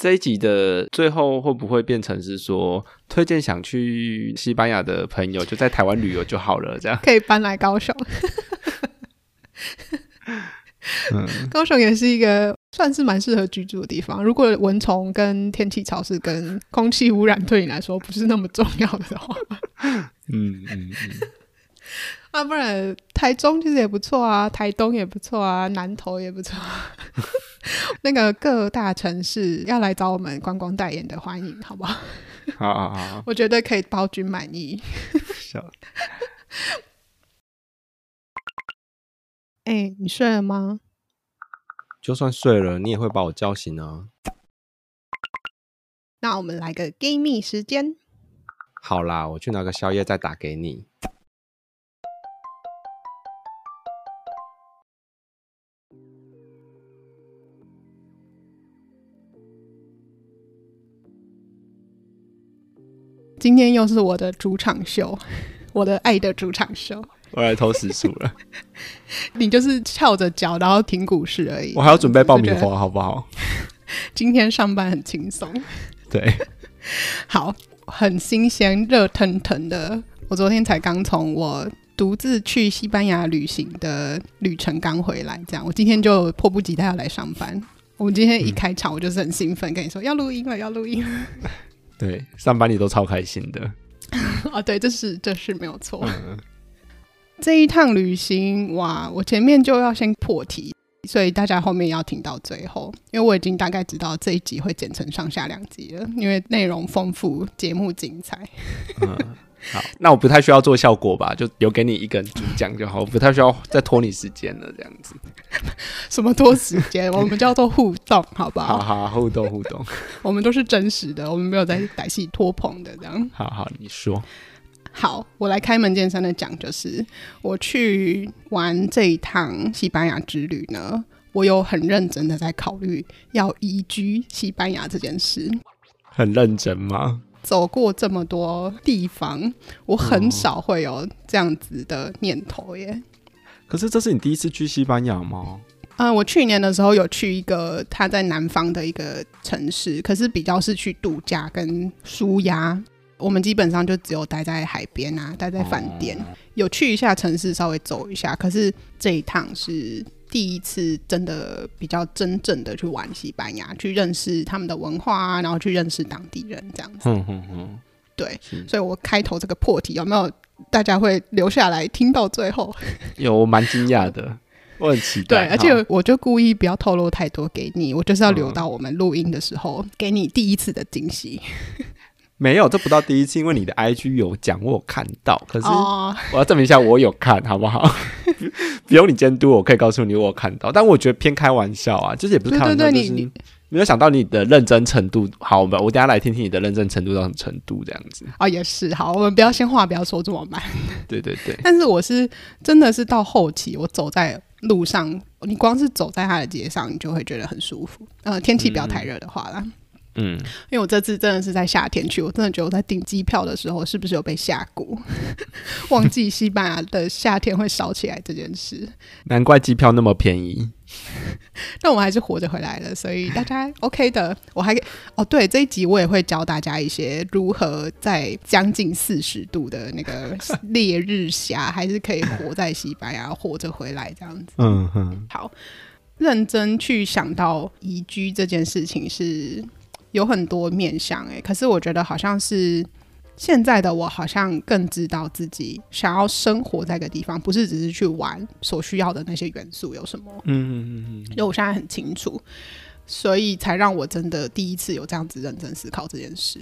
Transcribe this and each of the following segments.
这一集的最后会不会变成是说，推荐想去西班牙的朋友就在台湾旅游就好了？这样可以搬来高雄。嗯，高雄也是一个算是蛮适合居住的地方。如果蚊虫跟天气潮湿跟空气污染对你来说不是那么重要的话，嗯嗯嗯。啊，不然台中其实也不错啊，台东也不错啊，南投也不错啊。那个各大城市要来找我们观光代言的，欢迎，好不好？好好好，我觉得可以包君满意。哎、欸，你睡了吗？就算睡了，你也会把我叫醒啊。那我们来个 game 时间。好啦，我去拿个宵夜再打给你。今天又是我的主场秀，我的爱的主场秀。我来偷时数了，你就是翘着脚然后听股市而已。我还要准备爆米花，好不好？今天上班很轻松。对，好，很新鲜、热腾腾的。我昨天才刚从我独自去西班牙旅行的旅程刚回来，这样我今天就迫不及待要来上班。我们今天一开场，我就是很兴奋，跟你说要录音了，要录音了。对，上班你都超开心的。啊，对，这是这是没有错。嗯。这一趟旅行，哇，我前面就要先破题，所以大家后面要听到最后，因为我已经大概知道这一集会剪成上下两集了，因为内容丰富，节目精彩。嗯好，那我不太需要做效果吧，就留给你一个人主讲就好，我不太需要再拖你时间了，这样子。什么拖时间？我们叫做互动，好不好？好好，互动互动。我们都是真实的，我们没有在歹戏拖棚的这样。好好，你说。好，我来开门见山的讲，就是我去玩这一趟西班牙之旅呢，我有很认真的在考虑要移居西班牙这件事。很认真吗？走过这么多地方，我很少会有这样子的念头耶。嗯、可是这是你第一次去西班牙吗？嗯，我去年的时候有去一个他在南方的一个城市，可是比较是去度假跟舒压。我们基本上就只有待在海边啊，待在饭店，哦，有去一下城市，稍微走一下。可是这一趟是。第一次真的比较真正的去玩西班牙，去认识他们的文化啊，然后去认识当地人这样子。嗯嗯嗯，对，所以我开头这个破题有没有大家会留下来听到最后？有，我蛮惊讶的，我很期待。对，而且我就故意不要透露太多给你，我就是要留到我们录音的时候，嗯，给你第一次的惊喜。没有，这不到第一次，因为你的 IG 有讲，我有看到。可是我要证明一下，我有看好不好？不用你监督，我可以告诉你我有看到。但我觉得偏开玩笑啊，就是也不是开玩笑，就是没有想到你的认真程度。好我们，我等下来听听你的认真程度到什么程度，这样子啊、哦，也是好。我们不要先话不要说这么慢。对对对。但是我是真的是到后期，我走在路上，你光是走在他的街上，你就会觉得很舒服。呃，天气不要太热的话啦。嗯嗯，因为我这次真的是在夏天去，我真的觉得我在订机票的时候是不是有被吓过？忘记西班牙的夏天会烧起来这件事，难怪机票那么便宜。但我们还是活着回来了，所以大家 OK 的。我还哦，对，这一集我也会教大家一些如何在将近四十度的那个烈日下，还是可以活在西班牙活着回来这样子。嗯哼，好，认真去想到宜居这件事情是。有很多面向哎，可是我觉得好像是现在的我，好像更知道自己想要生活在一个地方，不是只是去玩所需要的那些元素有什么。嗯嗯嗯嗯，因为我现在很清楚，所以才让我真的第一次有这样子认真思考这件事。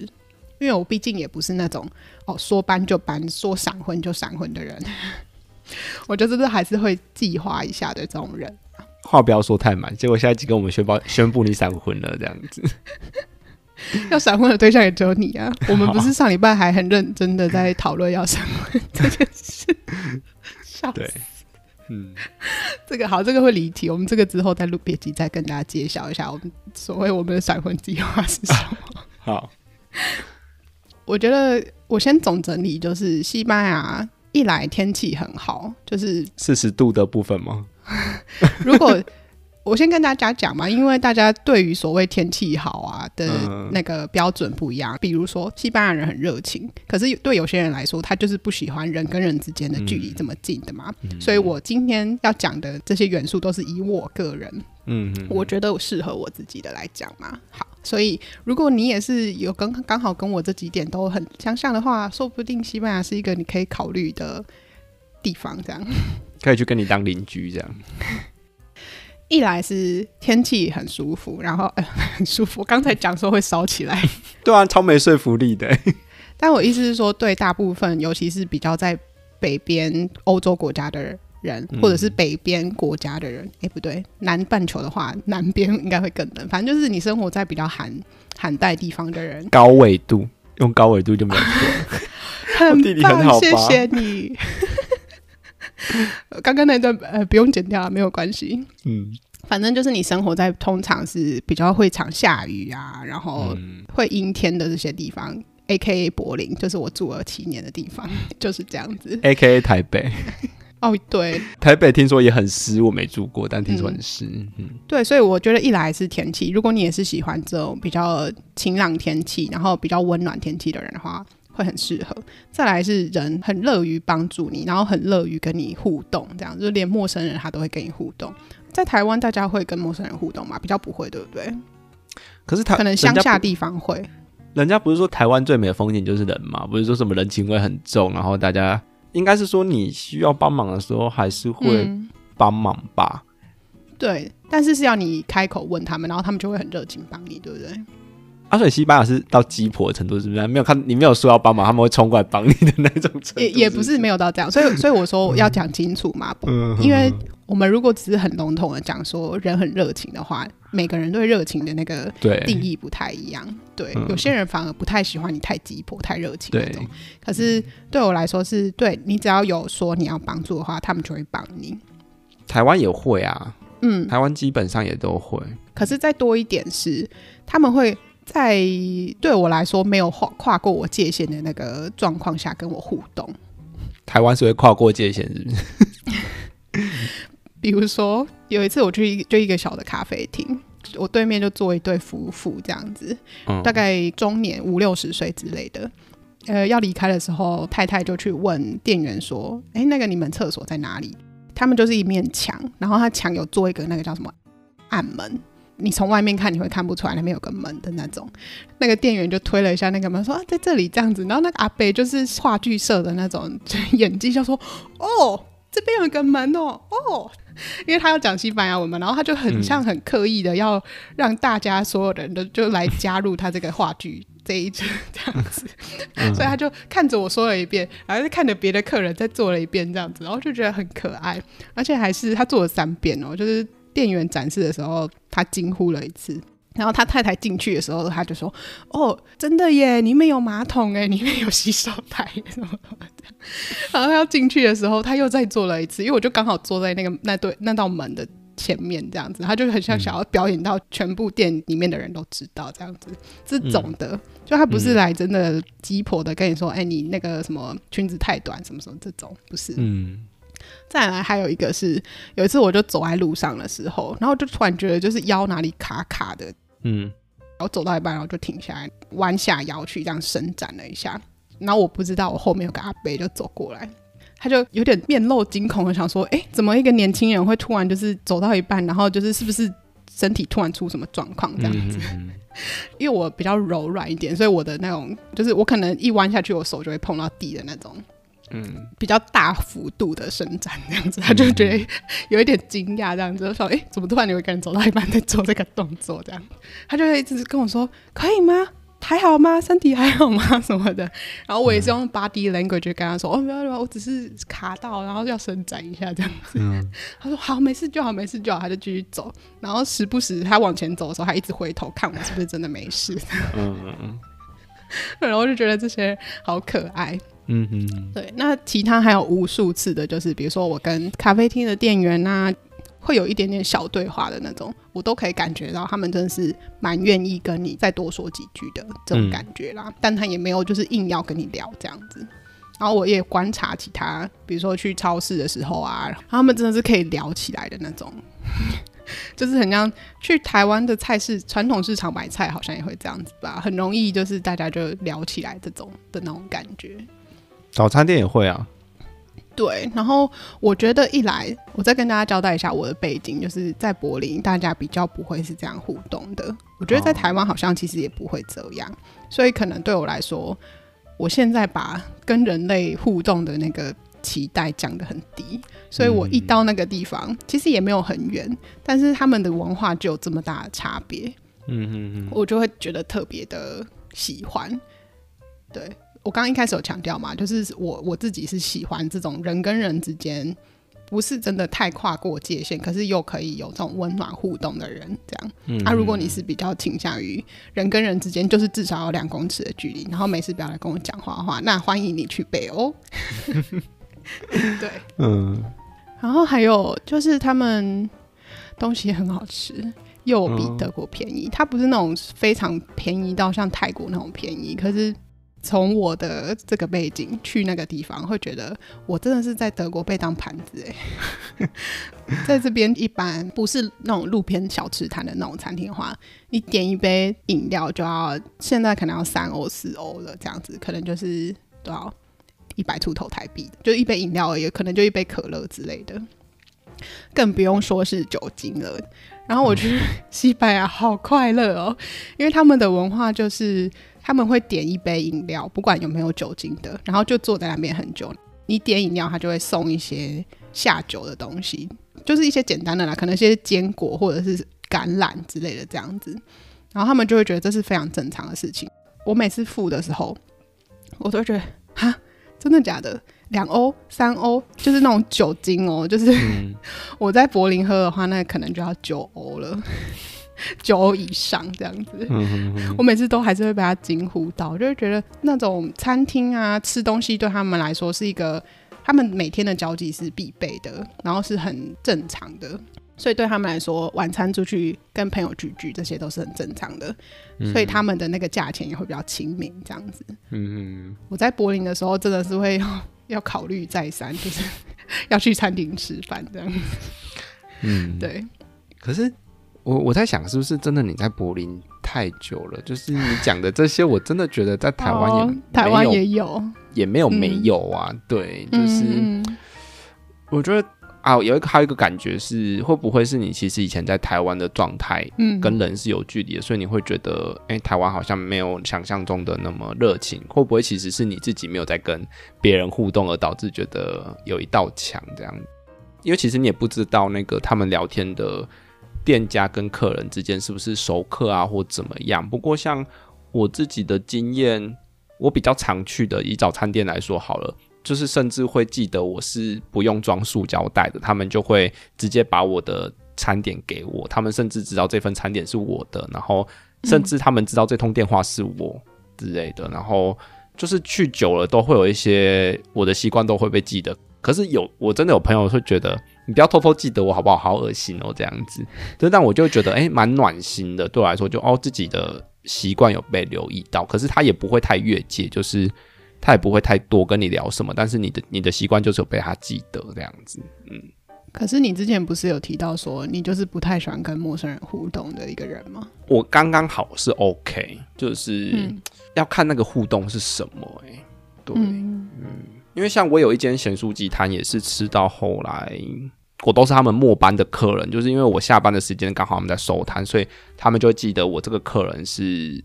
因为我毕竟也不是那种哦说搬就搬，说闪婚就闪婚的人，我觉得这还是会计划一下的这种人。话不要说太满，结果下一集跟我们宣布宣布你闪婚了，这样子。要闪婚的对象也只有你啊！我们不是上礼拜还很认真的在讨论要闪婚这件事？笑死！嗯，这个好，这个会离题。我们这个之后再录别集，再跟大家揭晓一下，我们所谓我们的闪婚计划是什么？好，我觉得我先总整理，就是西班牙一来天气很好，就是四十度的部分吗？如果我先跟大家讲嘛，因为大家对于所谓天气好啊的那个标准不一样。嗯、比如说，西班牙人很热情，可是对有些人来说，他就是不喜欢人跟人之间的距离这么近的嘛。嗯、所以我今天要讲的这些元素，都是以我个人，嗯，我觉得适合我自己的来讲嘛。好，所以如果你也是有刚刚好跟我这几点都很相像的话，说不定西班牙是一个你可以考虑的地方，这样可以去跟你当邻居这样。一来是天气很舒服，然后呃很舒服。刚才讲说会烧起来，对啊，超没说服力的。但我意思是说，对大部分，尤其是比较在北边欧洲国家的人，嗯、或者是北边国家的人，哎、欸，不对，南半球的话，南边应该会更冷。反正就是你生活在比较寒寒带地方的人，高纬度用高纬度就没有错。很棒，谢谢你。刚刚那段呃不用剪掉，啊没有关系。嗯，反正就是你生活在通常是比较会常下雨啊，然后会阴天的这些地方。嗯、A K A 柏林就是我住了七年的地方，就是这样子。A K A 台北。哦，对，台北听说也很湿，我没住过，但听说很湿。嗯，嗯对，所以我觉得一来是天气，如果你也是喜欢这种比较晴朗天气，然后比较温暖天气的人的话。会很适合。再来是人很乐于帮助你，然后很乐于跟你互动，这样就连陌生人他都会跟你互动。在台湾，大家会跟陌生人互动吗？比较不会，对不对？可是他可能乡下地方会。人家不是说台湾最美的风景就是人吗？不是说什么人情味很重，然后大家应该是说你需要帮忙的时候还是会帮忙吧？嗯，对，但是是要你开口问他们，然后他们就会很热情帮你，对不对？啊，所以西班牙是到鸡婆的程度，是不是？没有看你没有说要帮忙，他们会冲过来帮你的那种程度。也也不是没有到这样，所以所以我说要讲清楚嘛，嗯、因为我们如果只是很笼统的讲说人很热情的话，每个人对热情的那个定义不太一样。对，对，有些人反而不太喜欢你太鸡婆、太热情那种。可是对我来说是，对你只要有说你要帮助的话，他们就会帮你。台湾也会啊，嗯，台湾基本上也都会。可是再多一点是他们会。在对我来说没有跨跨过我界限的那个状况下跟我互动，台湾是会跨过界限，是不是？比如说有一次我去就一个小的咖啡厅，我对面就坐一对夫妇，这样子，嗯、大概中年五六十岁之类的。呃，要离开的时候，太太就去问店员说：“哎、欸，那个你们厕所在哪里？”他们就是一面墙，然后他墙有做一个那个叫什么暗门。你从外面看，你会看不出来那边有个门的那种。那个店员就推了一下那个门，说：“啊，在这里这样子。”然后那个阿伯就是话剧社的那种演技，就说：“ 哦，这边有一个门哦，哦。”因为他要讲西班牙文嘛，然后他就很像很刻意的要让大家所有人都就来加入他这个话剧这一阵这样子，所以他就看着我说了一遍，然后就看着别的客人再做了一遍这样子，然后就觉得很可爱，而且还是他做了三遍哦，就是。店员展示的时候，他惊呼了一次，然后他太太进去的时候，他就说：“哦，真的耶，里面有马桶哎，里面有洗手台什么的。”然后他要进去的时候，他又再做了一次，因为我就刚好坐在那个那对那道门的前面，这样子，他就很像想要表演到全部店里面的人都知道这样子。这种的，嗯、就他不是来真的鸡婆的跟你说：“哎、嗯，你那个什么裙子太短，什么什么这种，不是。”嗯。再来还有一个是，有一次我就走在路上的时候，然后就突然觉得就是腰哪里卡卡的，嗯，然后走到一半，然后就停下来，弯下腰去这样伸展了一下，然后我不知道我后面有个阿伯就走过来，他就有点面露惊恐的想说，哎，怎么一个年轻人会突然就是走到一半，然后就是是不是身体突然出什么状况这样子？嗯、因为我比较柔软一点，所以我的那种就是我可能一弯下去，我手就会碰到地的那种。嗯，比较大幅度的伸展这样子，他就觉得 有一点惊讶，这样子就说：“哎、欸，怎么突然有一个人走到一半在做这个动作？”这样，他就会一直跟我说：“可以吗？还好吗？身体还好吗？什么的。”然后我也是用 body language 跟他说：“哦，没有没有，我只是卡到，然后要伸展一下这样子。嗯” 他说：“好，没事就好，没事就好。”他就继续走，然后时不时他往前走的时候，他一直回头看我是不是真的没事。嗯嗯嗯，然后我就觉得这些好可爱。嗯哼，对，那其他还有无数次的，就是比如说我跟咖啡厅的店员啊，会有一点点小对话的那种，我都可以感觉到他们真的是蛮愿意跟你再多说几句的这种感觉啦。嗯、但他也没有就是硬要跟你聊这样子。然后我也观察其他，比如说去超市的时候啊，他们真的是可以聊起来的那种。就是很像去台湾的菜市传统市场买菜，好像也会这样子吧，很容易就是大家就聊起来这种的那种感觉。早餐店也会啊。对，然后我觉得一来，我再跟大家交代一下我的背景，就是在柏林，大家比较不会是这样互动的。我觉得在台湾好像其实也不会这样，哦、所以可能对我来说，我现在把跟人类互动的那个期待降得很低，所以我一到那个地方，嗯、其实也没有很远，但是他们的文化就有这么大的差别，嗯嗯嗯，我就会觉得特别的喜欢，对。我刚刚一开始有强调嘛，就是我我自己是喜欢这种人跟人之间不是真的太跨过界限，可是又可以有这种温暖互动的人，这样。嗯。那、啊、如果你是比较倾向于人跟人之间就是至少有两公尺的距离，然后没事不要来跟我讲话的话，那欢迎你去北欧。对，嗯。然后还有就是他们东西很好吃，又比德国便宜。它不是那种非常便宜到像泰国那种便宜，可是。从我的这个背景去那个地方，会觉得我真的是在德国被当盘子哎。在这边一般不是那种路边小吃摊的那种餐厅的话，你点一杯饮料就要现在可能要三欧四欧了，这样子可能就是多少一百出头台币，就一杯饮料而已，可能就一杯可乐之类的，更不用说是酒精了。然后我觉得 西班牙好快乐哦，因为他们的文化就是。他们会点一杯饮料，不管有没有酒精的，然后就坐在那边很久。你点饮料，他就会送一些下酒的东西，就是一些简单的啦，可能一些坚果或者是橄榄之类的这样子。然后他们就会觉得这是非常正常的事情。我每次付的时候，我都觉得哈，真的假的？两欧、三欧，就是那种酒精哦，就是、我在柏林喝的话，那可能就要九欧了。九以上这样子，我每次都还是会被他惊呼到，就是觉得那种餐厅啊，吃东西对他们来说是一个他们每天的交际是必备的，然后是很正常的，所以对他们来说，晚餐出去跟朋友聚聚这些都是很正常的，嗯、所以他们的那个价钱也会比较亲民这样子。嗯，我在柏林的时候真的是会要，要考虑再三，就是 要去餐厅吃饭这样子。嗯，对，可是。我我在想，是不是真的你在柏林太久了？就是你讲的这些，我真的觉得在台湾也、哦、台湾也有，也没有没有啊。嗯、对，就是、嗯、我觉得啊，有一个还有一个感觉是，会不会是你其实以前在台湾的状态，嗯，跟人是有距离的，所以你会觉得，哎、欸，台湾好像没有想象中的那么热情？会不会其实是你自己没有在跟别人互动，而导致觉得有一道墙这样？因为其实你也不知道那个他们聊天的。店家跟客人之间是不是熟客啊，或怎么样？不过像我自己的经验，我比较常去的以早餐店来说好了，就是甚至会记得我是不用装塑胶袋的，他们就会直接把我的餐点给我，他们甚至知道这份餐点是我的，然后甚至他们知道这通电话是我之类的，然后就是去久了都会有一些我的习惯都会被记得。可是有我真的有朋友会觉得。你不要偷偷记得我好不好？好恶心哦，这样子。就但我就觉得，哎、欸，蛮暖心的。对我来说就，就哦，自己的习惯有被留意到。可是他也不会太越界，就是他也不会太多跟你聊什么。但是你的你的习惯就是有被他记得这样子。嗯。可是你之前不是有提到说，你就是不太喜欢跟陌生人互动的一个人吗？我刚刚好是 OK，就是要看那个互动是什么、欸。哎，对，嗯，嗯，因为像我有一间咸酥鸡摊，也是吃到后来。我都是他们末班的客人，就是因为我下班的时间刚好他们在收摊，所以他们就会记得我这个客人是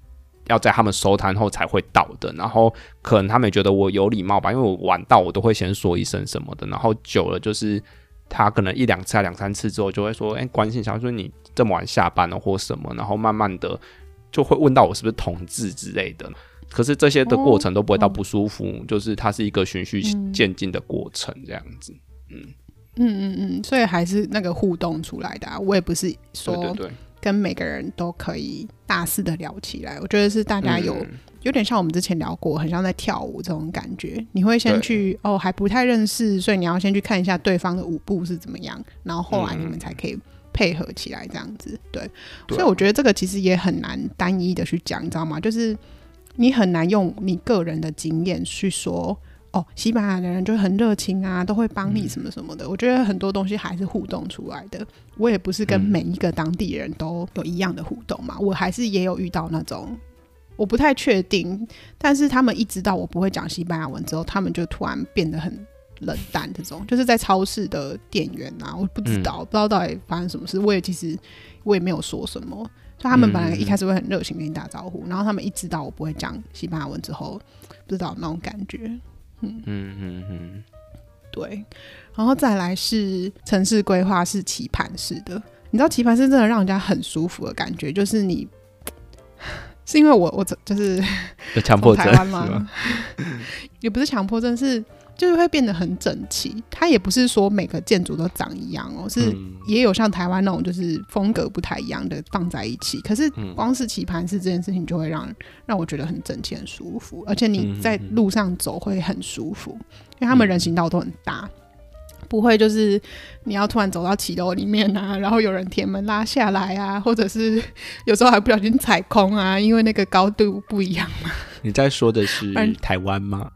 要在他们收摊后才会到的。然后可能他们也觉得我有礼貌吧，因为我晚到我都会先说一声什么的。然后久了就是他可能一两次、两三次之后就会说：“哎、关心一下，说你这么晚下班了或什么。”然后慢慢的就会问到我是不是同志之类的。可是这些的过程都不会到不舒服，就是它是一个循序渐进的过程，这样子，嗯。嗯嗯嗯，所以还是那个互动出来的啊。我也不是说跟每个人都可以大肆的聊起来。我觉得是大家有有点像我们之前聊过，很像在跳舞这种感觉。你会先去哦，还不太认识，所以你要先去看一下对方的舞步是怎么样，然后后来你们才可以配合起来这样子。对，所以我觉得这个其实也很难单一的去讲，你知道吗？就是你很难用你个人的经验去说。哦，西班牙的人就很热情啊，都会帮你什么什么的。嗯、我觉得很多东西还是互动出来的。我也不是跟每一个当地人都有一样的互动嘛，嗯、我还是也有遇到那种我不太确定，但是他们一知道我不会讲西班牙文之后，他们就突然变得很冷淡。这种就是在超市的店员啊，我不知道，嗯、不知道到底发生什么事。我也其实我也没有说什么，就他们本来一开始会很热情跟你打招呼，嗯、然后他们一知道我不会讲西班牙文之后，不知道那种感觉。嗯嗯嗯嗯，对，然后再来是城市规划是棋盘式的，你知道棋盘式真的让人家很舒服的感觉，就是你 是因为我我就是有强迫症吗？吗 也不是强迫症，是。就是会变得很整齐，它也不是说每个建筑都长一样哦，是也有像台湾那种就是风格不太一样的放在一起。可是光是棋盘式这件事情就会让让我觉得很整齐、很舒服，而且你在路上走会很舒服，因为他们人行道都很大，不会就是你要突然走到骑楼里面啊，然后有人铁门拉下来啊，或者是 有时候还不小心踩空啊，因为那个高度不一样嘛。你在说的是台湾吗？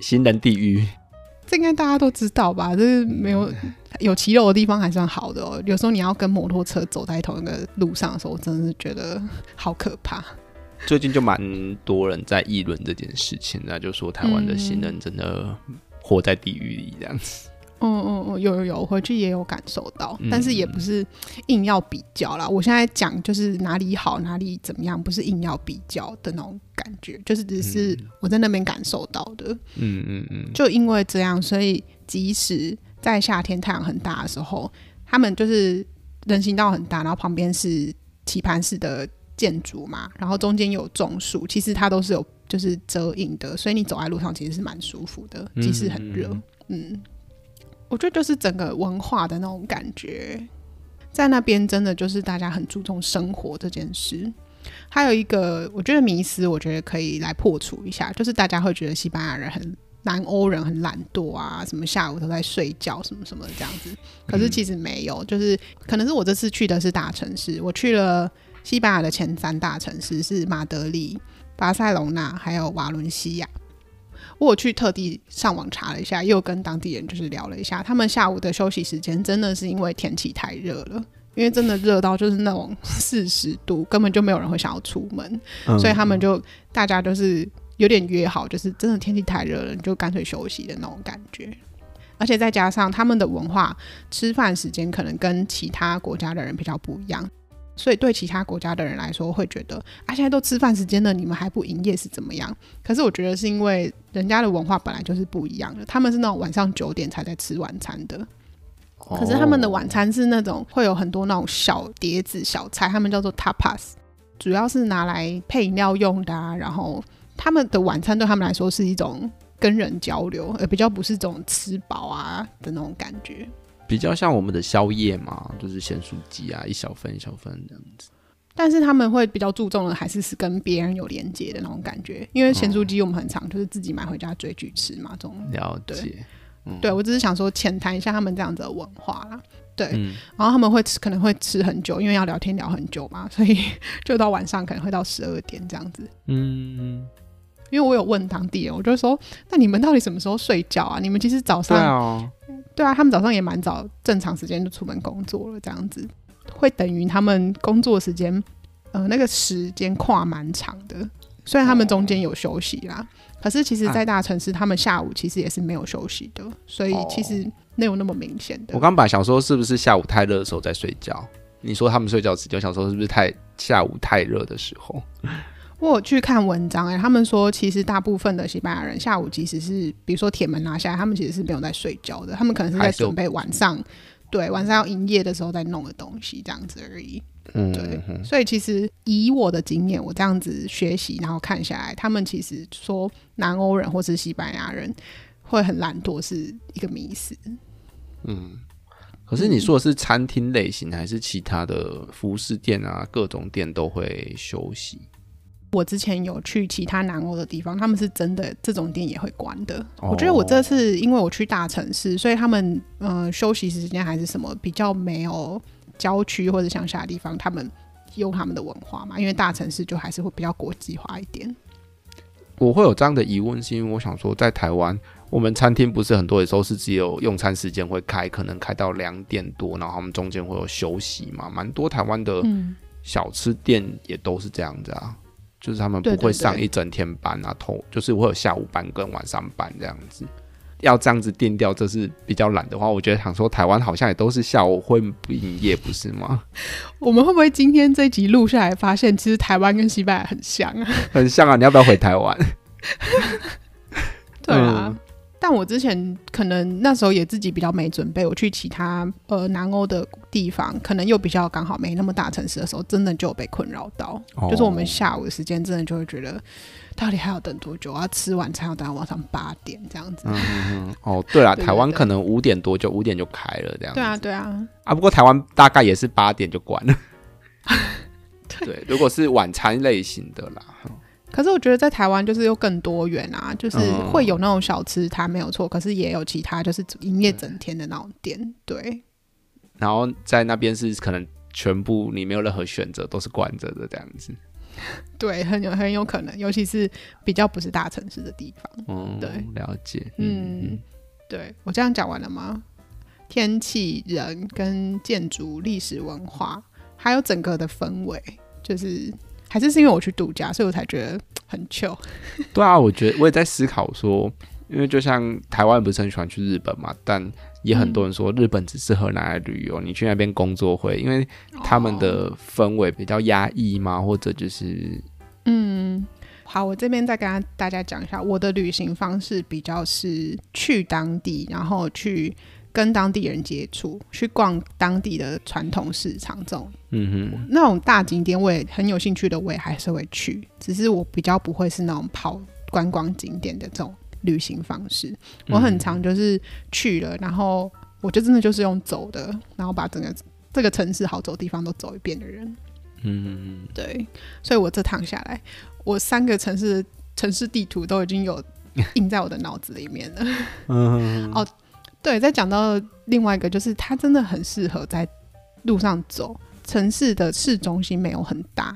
行人地狱，这应该大家都知道吧？就是没有有骑楼的地方还算好的哦。有时候你要跟摩托车走在同一个路上的时候，我真的是觉得好可怕。最近就蛮多人在议论这件事情，那就说台湾的行人真的活在地狱里这样子。嗯嗯嗯，有有有，回去也有感受到，但是也不是硬要比较啦。嗯、我现在讲就是哪里好，哪里怎么样，不是硬要比较的那种感觉，就是只是我在那边感受到的。嗯嗯嗯，就因为这样，所以即使在夏天太阳很大的时候，他们就是人行道很大，然后旁边是棋盘式的建筑嘛，然后中间有种树，其实它都是有就是遮阴的，所以你走在路上其实是蛮舒服的，即使很热。嗯。嗯我觉得就是整个文化的那种感觉，在那边真的就是大家很注重生活这件事。还有一个，我觉得迷思，我觉得可以来破除一下，就是大家会觉得西班牙人很南欧人很懒惰啊，什么下午都在睡觉，什么什么的这样子。可是其实没有，就是可能是我这次去的是大城市，我去了西班牙的前三大城市是马德里、巴塞隆纳还有瓦伦西亚。我去特地上网查了一下，又跟当地人就是聊了一下，他们下午的休息时间真的是因为天气太热了，因为真的热到就是那种四十度，根本就没有人会想要出门，嗯、所以他们就大家就是有点约好，就是真的天气太热了，你就干脆休息的那种感觉。而且再加上他们的文化，吃饭时间可能跟其他国家的人比较不一样。所以对其他国家的人来说，会觉得啊，现在都吃饭时间了，你们还不营业是怎么样？可是我觉得是因为人家的文化本来就是不一样的，他们是那种晚上九点才在吃晚餐的，可是他们的晚餐是那种会有很多那种小碟子小菜，他们叫做 tapas，主要是拿来配饮料用的啊。然后他们的晚餐对他们来说是一种跟人交流，而比较不是这种吃饱啊的那种感觉。比较像我们的宵夜嘛，就是咸酥鸡啊，一小份一小份这样子。但是他们会比较注重的还是是跟别人有连接的那种感觉，因为咸酥鸡我们很常就是自己买回家追剧吃嘛，这种。了解。嗯、对，我只是想说浅谈一下他们这样子的文化啦。对，嗯、然后他们会吃，可能会吃很久，因为要聊天聊很久嘛，所以 就到晚上可能会到十二点这样子。嗯。因为我有问当地人，我就说，那你们到底什么时候睡觉啊？你们其实早上。对啊，他们早上也蛮早，正常时间就出门工作了，这样子会等于他们工作时间，呃，那个时间跨蛮长的。虽然他们中间有休息啦，可是其实，在大城市，他们下午其实也是没有休息的，所以其实没有那么明显的。我刚本来想说，是不是下午太热的时候在睡觉？你说他们睡觉时间，我想说是不是太下午太热的时候？我有去看文章哎、欸，他们说其实大部分的西班牙人下午即使是比如说铁门拿下来，他们其实是没有在睡觉的，他们可能是在准备晚上，对，晚上要营业的时候再弄的东西这样子而已。嗯，对，所以其实以我的经验，我这样子学习然后看下来，他们其实说南欧人或是西班牙人会很懒惰是一个迷思。嗯，可是你说的是餐厅类型还是其他的服饰店啊？各种店都会休息？我之前有去其他南欧的地方，他们是真的这种店也会关的。Oh. 我觉得我这次因为我去大城市，所以他们呃休息时间还是什么比较没有郊区或者乡下的地方，他们用他们的文化嘛。因为大城市就还是会比较国际化一点。我会有这样的疑问，是因为我想说，在台湾，我们餐厅不是很多，的时候是只有用餐时间会开，可能开到两点多，然后他们中间会有休息嘛。蛮多台湾的小吃店也都是这样子啊，嗯、就是他们不会上一整天班啊，头就是会有下午班跟晚上班这样子。要这样子定调，这是比较懒的话，我觉得想说台湾好像也都是下午会不营业，不是吗？我们会不会今天这集录下来，发现其实台湾跟西班牙很像啊？很像啊！你要不要回台湾？对啊。嗯但我之前可能那时候也自己比较没准备，我去其他呃南欧的地方，可能又比较刚好没那么大城市的时候，真的就有被困扰到。哦、就是我们下午的时间，真的就会觉得到底还要等多久？要吃晚餐要等到晚上八点这样子。嗯嗯哦，对了，台湾可能五点多就五点就开了这样子。对啊对啊。啊，不过台湾大概也是八点就关了。对，如果是晚餐类型的啦。可是我觉得在台湾就是又更多元啊，就是会有那种小吃摊没有错，可是也有其他就是营业整天的那种店，对。然后在那边是可能全部你没有任何选择，都是关着的这样子。对，很有很有可能，尤其是比较不是大城市的地方。嗯，对，了解。嗯，嗯对，我这样讲完了吗？天气、人跟建筑、历史文化，还有整个的氛围，就是。还是是因为我去度假，所以我才觉得很 chill。对啊，我觉得我也在思考说，因为就像台湾不是很喜欢去日本嘛，但也很多人说日本只适合拿来旅游。嗯、你去那边工作会，因为他们的氛围比较压抑嘛，或者就是……嗯，好，我这边再跟大家讲一下，我的旅行方式比较是去当地，然后去。跟当地人接触，去逛当地的传统市场，这种，嗯哼，那种大景点我也很有兴趣的，我也还是会去。只是我比较不会是那种跑观光景点的这种旅行方式。我很常就是去了，然后我就真的就是用走的，然后把整个这个城市好走的地方都走一遍的人。嗯，对，所以我这趟下来，我三个城市城市地图都已经有印在我的脑子里面了。嗯，哦。对，再讲到另外一个，就是它真的很适合在路上走。城市的市中心没有很大，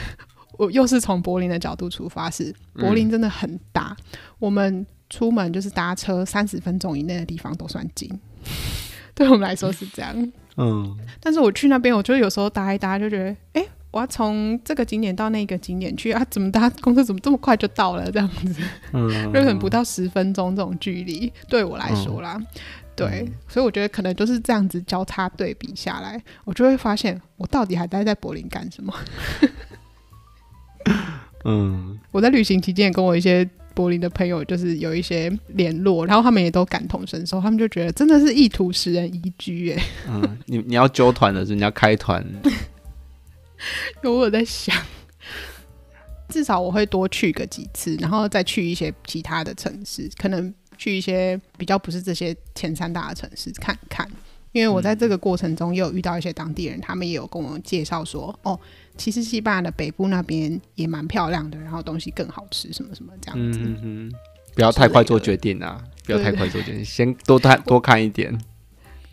我又是从柏林的角度出发，是柏林真的很大。嗯、我们出门就是搭车三十分钟以内的地方都算近，对我们来说是这样。嗯，但是我去那边，我就有时候搭一搭，就觉得，哎，我要从这个景点到那个景点去啊，怎么搭公车怎么这么快就到了？这样子，嗯，就可能不到十分钟这种距离，对我来说啦，嗯、对，所以我觉得可能就是这样子交叉对比下来，我就会发现我到底还待在柏林干什么？嗯，我在旅行期间也跟我一些柏林的朋友就是有一些联络，然后他们也都感同身受，他们就觉得真的是意图使人宜居，哎，嗯，你 你要揪团的是你要开团。有我在想，至少我会多去个几次，然后再去一些其他的城市，可能去一些比较不是这些前三大的城市看看。因为我在这个过程中也有遇到一些当地人，他们也有跟我介绍说，哦，其实西班牙的北部那边也蛮漂亮的，然后东西更好吃，什么什么这样子。嗯哼，不要太快做决定啊！不要太快做决定，先多看多看一点。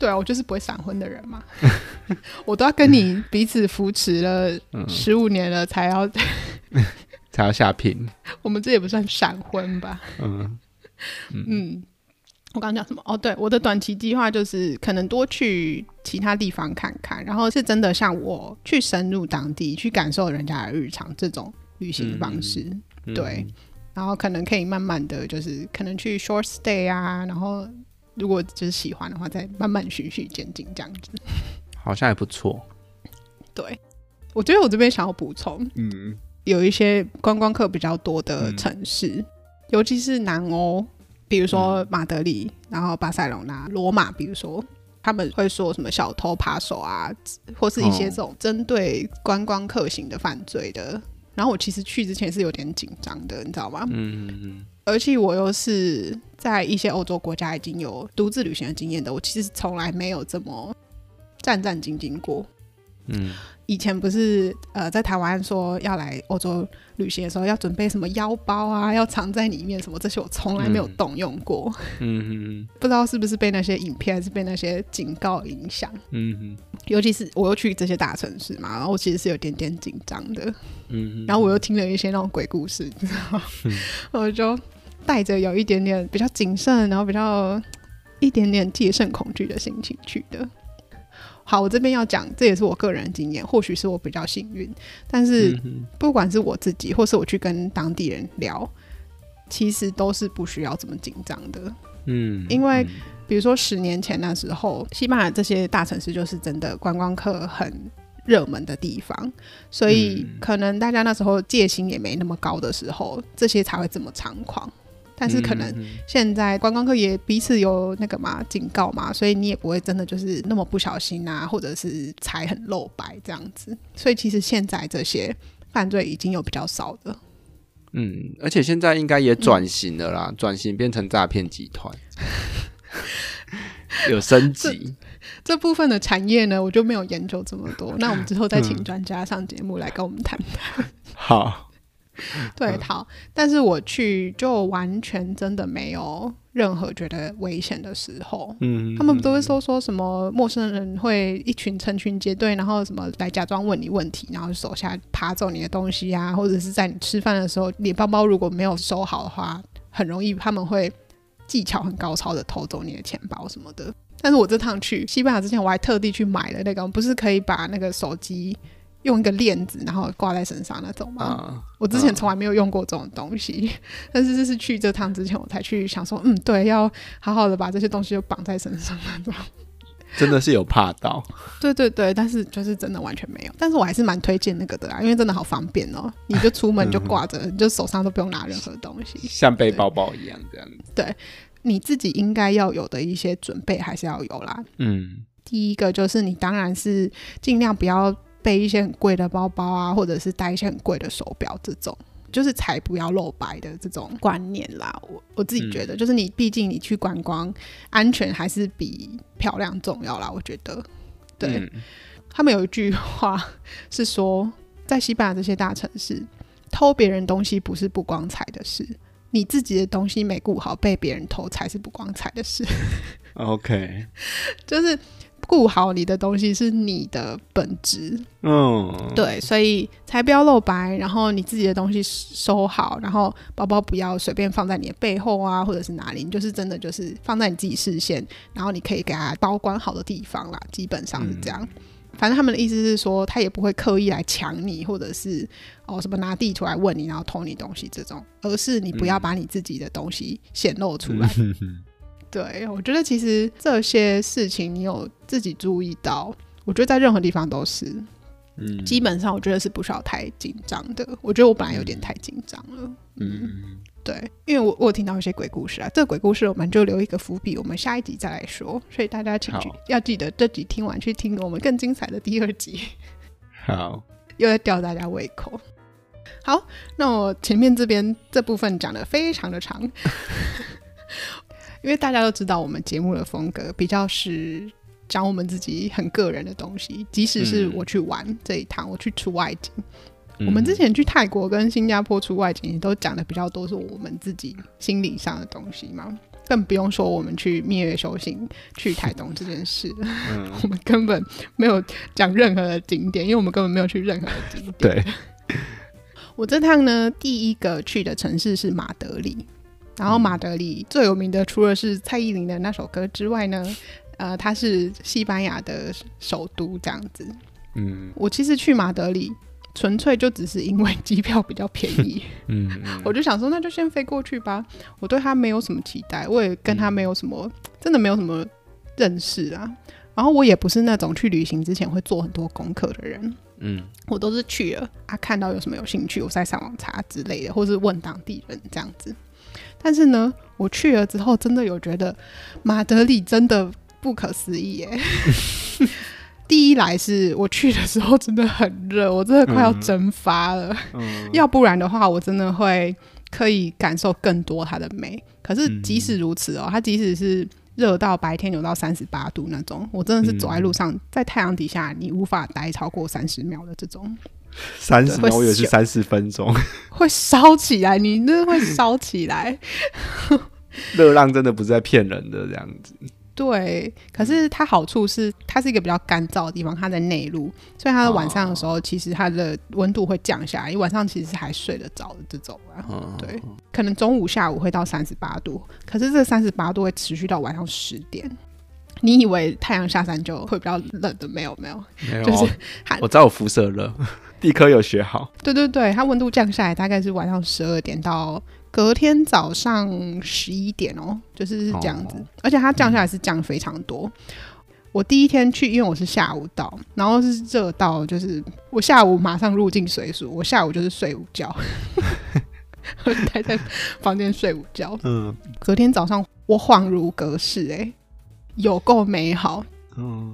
对啊，我就是不会闪婚的人嘛，我都要跟你彼此扶持了十五年了，才要、嗯、才要下聘。我们这也不算闪婚吧？嗯 嗯，嗯，我刚刚讲什么？哦，对，我的短期计划就是可能多去其他地方看看，然后是真的像我去深入当地去感受人家的日常这种旅行方式。嗯、对，然后可能可以慢慢的就是可能去 short stay 啊，然后。如果就是喜欢的话，再慢慢循序渐进这样子，好像也不错。对，我觉得我这边想要补充，嗯，有一些观光客比较多的城市，嗯、尤其是南欧，比如说马德里，嗯、然后巴塞隆纳、罗马，比如说他们会说什么小偷扒手啊，或是一些这种针对观光客型的犯罪的。哦、然后我其实去之前是有点紧张的，你知道吗？嗯嗯嗯。而且我又是在一些欧洲国家已经有独自旅行的经验的，我其实从来没有这么战战兢兢过。嗯。以前不是呃，在台湾说要来欧洲旅行的时候，要准备什么腰包啊，要藏在里面什么这些，我从来没有动用过。嗯哼，不知道是不是被那些影片还是被那些警告影响。嗯哼，尤其是我又去这些大城市嘛，然后我其实是有点点紧张的。嗯，然后我又听了一些那种鬼故事，你知道吗？嗯、我就带着有一点点比较谨慎，然后比较一点点戒慎恐惧的心情去的。好，我这边要讲，这也是我个人经验，或许是我比较幸运，但是不管是我自己，或是我去跟当地人聊，其实都是不需要这么紧张的。嗯，因为比如说十年前那时候，西班牙这些大城市就是真的观光客很热门的地方，所以可能大家那时候戒心也没那么高的时候，这些才会这么猖狂。但是可能现在观光客也彼此有那个嘛警告嘛，所以你也不会真的就是那么不小心啊，或者是踩很露白这样子。所以其实现在这些犯罪已经有比较少的。嗯，而且现在应该也转型了啦，转、嗯、型变成诈骗集团，有升级 这。这部分的产业呢，我就没有研究这么多。那我们之后再请专家上节目来跟我们谈谈。好。对，好，但是我去就完全真的没有任何觉得危险的时候。嗯，他们不都会说说什么陌生人会一群成群结队，然后什么来假装问你问题，然后手下爬走你的东西啊，或者是在你吃饭的时候，你包包如果没有收好的话，很容易他们会技巧很高超的偷走你的钱包什么的。但是我这趟去西班牙之前，我还特地去买了那个，不是可以把那个手机。用一个链子，然后挂在身上那种吗？啊、我之前从来没有用过这种东西，啊、但是这是去这趟之前我才去想说，嗯，对，要好好的把这些东西就绑在身上那种。真的是有怕到？对对对，但是就是真的完全没有。但是我还是蛮推荐那个的啦，因为真的好方便哦，你就出门就挂着，你就手上都不用拿任何东西，像背包包一样这样子。对，你自己应该要有的一些准备还是要有啦。嗯，第一个就是你当然是尽量不要。背一些很贵的包包啊，或者是戴一些很贵的手表，这种就是才不要露白的这种观念啦。我我自己觉得，就是你毕竟你去观光，安全还是比漂亮重要啦。我觉得，对、嗯、他们有一句话是说，在西班牙这些大城市，偷别人东西不是不光彩的事，你自己的东西没顾好，被别人偷才是不光彩的事。OK，就是。顾好你的东西是你的本职，嗯，对，所以才不要露白，然后你自己的东西收好，然后包包不要随便放在你的背后啊，或者是哪里，你就是真的就是放在你自己视线，然后你可以给他保管好的地方啦，基本上是这样。嗯、反正他们的意思是说，他也不会刻意来抢你，或者是哦什么拿地图来问你，然后偷你东西这种，而是你不要把你自己的东西显露出来。嗯 对，我觉得其实这些事情你有自己注意到，我觉得在任何地方都是，嗯，基本上我觉得是不需要太紧张的。我觉得我本来有点太紧张了，嗯，嗯对，因为我我有听到一些鬼故事啊，这个鬼故事我们就留一个伏笔，我们下一集再来说。所以大家请去要记得这集听完去听我们更精彩的第二集。好，又在吊大家胃口。好，那我前面这边这部分讲的非常的长。因为大家都知道，我们节目的风格比较是讲我们自己很个人的东西。即使是我去玩这一趟，嗯、我去出外景，嗯、我们之前去泰国跟新加坡出外景，也都讲的比较多是我们自己心理上的东西嘛。更不用说我们去蜜月修行去台东这件事，嗯、我们根本没有讲任何的景点，因为我们根本没有去任何的景点。对，我这趟呢，第一个去的城市是马德里。然后马德里最有名的，除了是蔡依林的那首歌之外呢，呃，它是西班牙的首都这样子。嗯，我其实去马德里纯粹就只是因为机票比较便宜。嗯，我就想说那就先飞过去吧。我对他没有什么期待，我也跟他没有什么，嗯、真的没有什么认识啊。然后我也不是那种去旅行之前会做很多功课的人。嗯，我都是去了啊，看到有什么有兴趣，我再上网查之类的，或是问当地人这样子。但是呢，我去了之后，真的有觉得马德里真的不可思议耶。第一来是我去的时候真的很热，我真的快要蒸发了。嗯、要不然的话，我真的会可以感受更多它的美。可是即使如此哦，它即使是热到白天有到三十八度那种。我真的是走在路上，嗯、在太阳底下，你无法待超过三十秒的这种。三十秒，我以为是三十分钟，会烧起来，你那会烧起来。热浪真的不是在骗人的这样子。对，可是它好处是，它是一个比较干燥的地方，它在内陆，所以它的晚上的时候，其实它的温度会降下来。因为晚上其实还睡得着的这种啊。对，可能中午、下午会到三十八度，可是这三十八度会持续到晚上十点。你以为太阳下山就会比较冷的？没有，没有，没有，就是我知道有辐射热，地科有学好。对对对，它温度降下来大概是晚上十二点到。隔天早上十一点哦，就是是这样子，哦、而且它降下来是降非常多。嗯、我第一天去，因为我是下午到，然后是热到，就是我下午马上入境随俗，我下午就是睡午觉，我待在房间睡午觉。嗯，隔天早上我恍如隔世，哎，有够美好。嗯，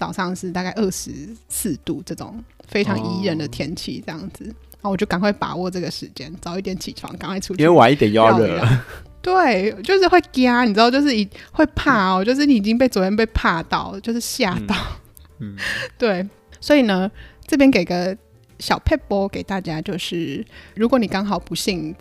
早上是大概二十四度这种非常宜人的天气，这样子。哦然后我就赶快把握这个时间，早一点起床，赶快出去。因为晚一点又要热了。对，就是会惊，你知道，就是一会怕哦，就是你已经被昨天被怕到，就是吓到。嗯，嗯对，所以呢，这边给个小撇步给大家，就是如果你刚好不幸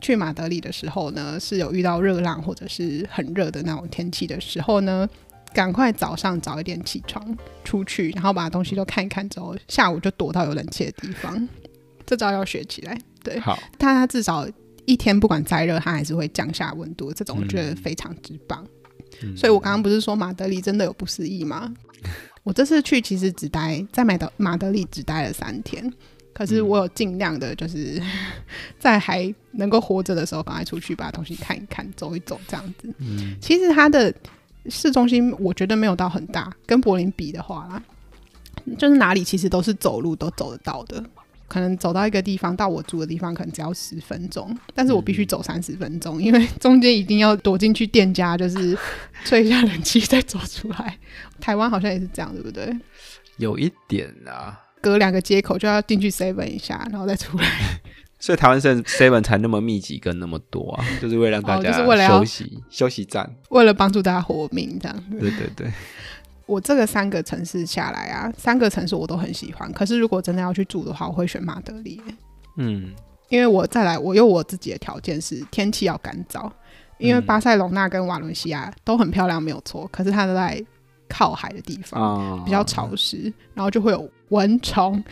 去马德里的时候呢，是有遇到热浪或者是很热的那种天气的时候呢，赶快早上早一点起床出去，然后把东西都看一看之后，下午就躲到有冷气的地方。这招要学起来，对，好，但它至少一天不管再热，它还是会降下温度，这种我觉得非常之棒。嗯、所以我刚刚不是说马德里真的有不思议吗？嗯、我这次去其实只待在马德马德里只待了三天，可是我有尽量的，就是、嗯、在还能够活着的时候，赶快出去把东西看一看，走一走这样子。嗯、其实它的市中心我觉得没有到很大，跟柏林比的话啦，就是哪里其实都是走路都走得到的。可能走到一个地方，到我住的地方可能只要十分钟，但是我必须走三十分钟，嗯、因为中间一定要躲进去店家，就是吹一下冷气再走出来。台湾好像也是这样，对不对？有一点啊，隔两个街口就要进去 seven 一下，然后再出来。所以台湾 seven 才那么密集跟那么多啊，就是为了让大家休息、哦就是为了休息休息站，为了帮助大家活命这样。对对对。我这个三个城市下来啊，三个城市我都很喜欢。可是如果真的要去住的话，我会选马德里。嗯，因为我再来，我有我自己的条件是天气要干燥。因为巴塞隆纳跟瓦伦西亚都很漂亮，没有错。可是它都在靠海的地方，哦、比较潮湿，然后就会有蚊虫。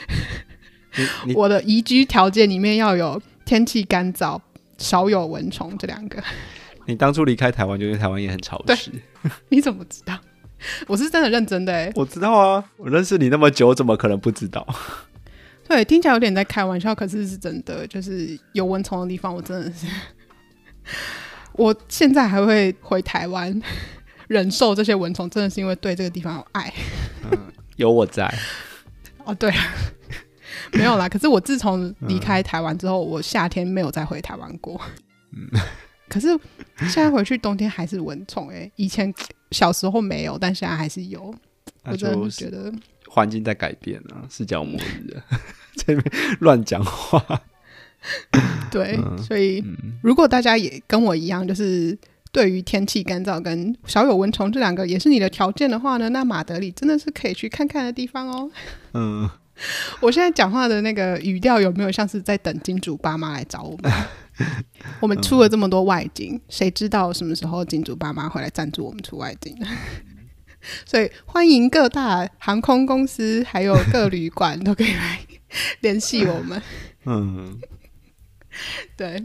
我的宜居条件里面要有天气干燥、少有蚊虫这两个。你当初离开台湾，就因为台湾也很潮湿。你怎么知道？我是真的认真的哎，我知道啊，我认识你那么久，怎么可能不知道？对，听起来有点在开玩笑，可是是真的，就是有蚊虫的地方，我真的是，我现在还会回台湾忍受这些蚊虫，真的是因为对这个地方有爱。嗯，有我在。哦，对，没有啦。可是我自从离开台湾之后，我夏天没有再回台湾过。嗯，可是现在回去冬天还是蚊虫哎，以前。小时候没有，但现在还是有。我真的觉得环境在改变啊，世界末日啊，这边乱讲话。对，嗯、所以、嗯、如果大家也跟我一样，就是对于天气干燥跟少有蚊虫这两个也是你的条件的话呢，那马德里真的是可以去看看的地方哦。嗯，我现在讲话的那个语调有没有像是在等金主爸妈来找我们？我们出了这么多外景，谁、嗯、知道什么时候金主爸妈会来赞助我们出外景？所以欢迎各大航空公司还有各旅馆都可以来联系我们。嗯，对，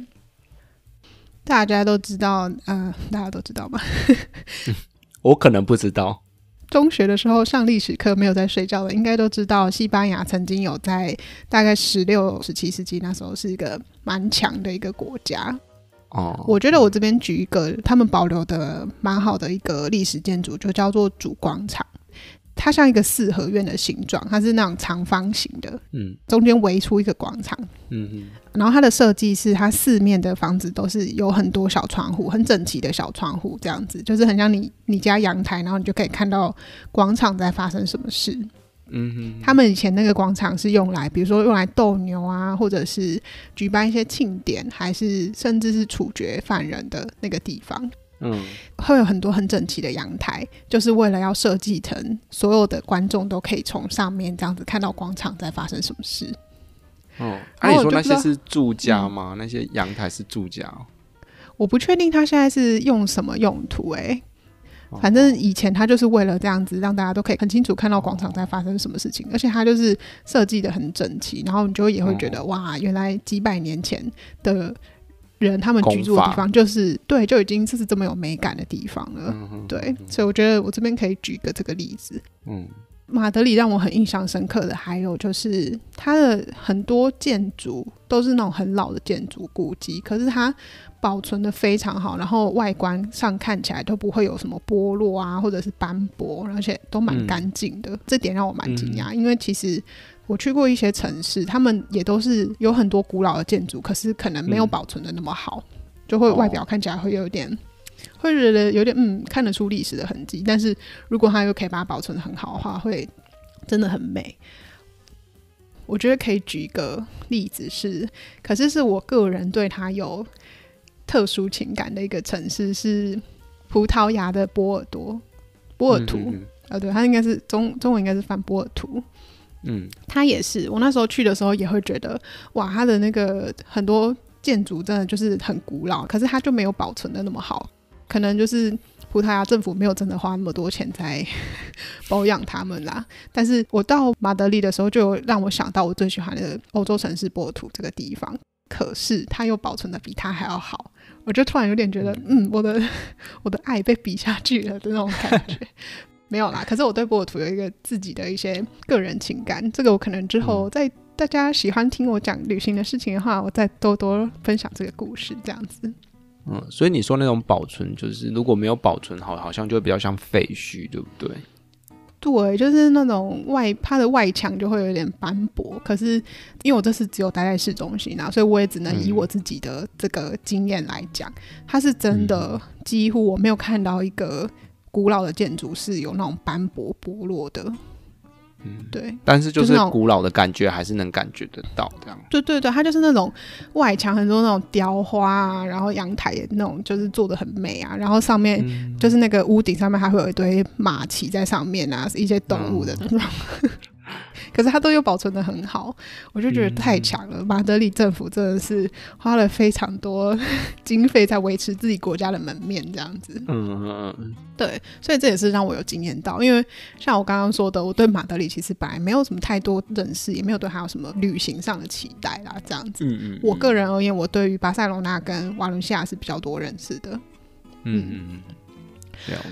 大家都知道，嗯、呃，大家都知道吗？我可能不知道。中学的时候上历史课没有在睡觉的，应该都知道西班牙曾经有在大概十六、十七世纪那时候是一个蛮强的一个国家。哦，我觉得我这边举一个他们保留的蛮好的一个历史建筑，就叫做主广场。它像一个四合院的形状，它是那种长方形的，嗯，中间围出一个广场，嗯嗯，然后它的设计是它四面的房子都是有很多小窗户，很整齐的小窗户，这样子就是很像你你家阳台，然后你就可以看到广场在发生什么事，嗯哼，他们以前那个广场是用来，比如说用来斗牛啊，或者是举办一些庆典，还是甚至是处决犯人的那个地方。嗯，会有很多很整齐的阳台，就是为了要设计成所有的观众都可以从上面这样子看到广场在发生什么事。哦，那、啊、你说那些是住家吗？嗯、那些阳台是住家？我不确定他现在是用什么用途、欸，哎。反正以前他就是为了这样子，让大家都可以很清楚看到广场在发生什么事情，而且他就是设计的很整齐，然后你就也会觉得哇，原来几百年前的人他们居住的地方就是对，就已经就是这么有美感的地方了。对，所以我觉得我这边可以举一个这个例子。嗯，马德里让我很印象深刻的还有就是它的很多建筑都是那种很老的建筑古迹，可是它。保存的非常好，然后外观上看起来都不会有什么剥落啊，或者是斑驳，而且都蛮干净的。嗯、这点让我蛮惊讶，因为其实我去过一些城市，他们也都是有很多古老的建筑，可是可能没有保存的那么好，嗯、就会外表看起来会有点，哦、会觉得有点嗯看得出历史的痕迹。但是如果它又可以把它保存的很好的话，会真的很美。我觉得可以举一个例子是，可是是我个人对它有。特殊情感的一个城市是葡萄牙的波尔多，波尔图，啊、嗯嗯哦，对，它应该是中中文应该是翻波尔图，嗯，它也是我那时候去的时候也会觉得，哇，它的那个很多建筑真的就是很古老，可是它就没有保存的那么好，可能就是葡萄牙政府没有真的花那么多钱在 保养他们啦。但是我到马德里的时候，就让我想到我最喜欢的欧洲城市波尔图这个地方，可是它又保存的比它还要好。我就突然有点觉得，嗯，我的 我的爱被比下去了的那种感觉，没有啦。可是我对波尔图有一个自己的一些个人情感，这个我可能之后在大家喜欢听我讲旅行的事情的话，我再多多分享这个故事，这样子。嗯，所以你说那种保存，就是如果没有保存好，好像就会比较像废墟，对不对？对，就是那种外，它的外墙就会有点斑驳。可是因为我这次只有待在市中心啊，所以我也只能以我自己的这个经验来讲，它是真的几乎我没有看到一个古老的建筑是有那种斑驳剥落的。嗯，对，但是就是古老的感觉还是能感觉得到这样。对对对，它就是那种外墙很多那种雕花啊，然后阳台也那种就是做的很美啊，然后上面就是那个屋顶上面还会有一堆马骑在上面啊，一些动物的那种。嗯 可是它都有保存的很好，我就觉得太强了。嗯、马德里政府真的是花了非常多 经费在维持自己国家的门面，这样子。嗯嗯，对，所以这也是让我有惊艳到，因为像我刚刚说的，我对马德里其实本来没有什么太多认识，也没有对它有什么旅行上的期待啦，这样子。嗯嗯，我个人而言，我对于巴塞罗那跟瓦伦西亚是比较多认识的。嗯嗯嗯。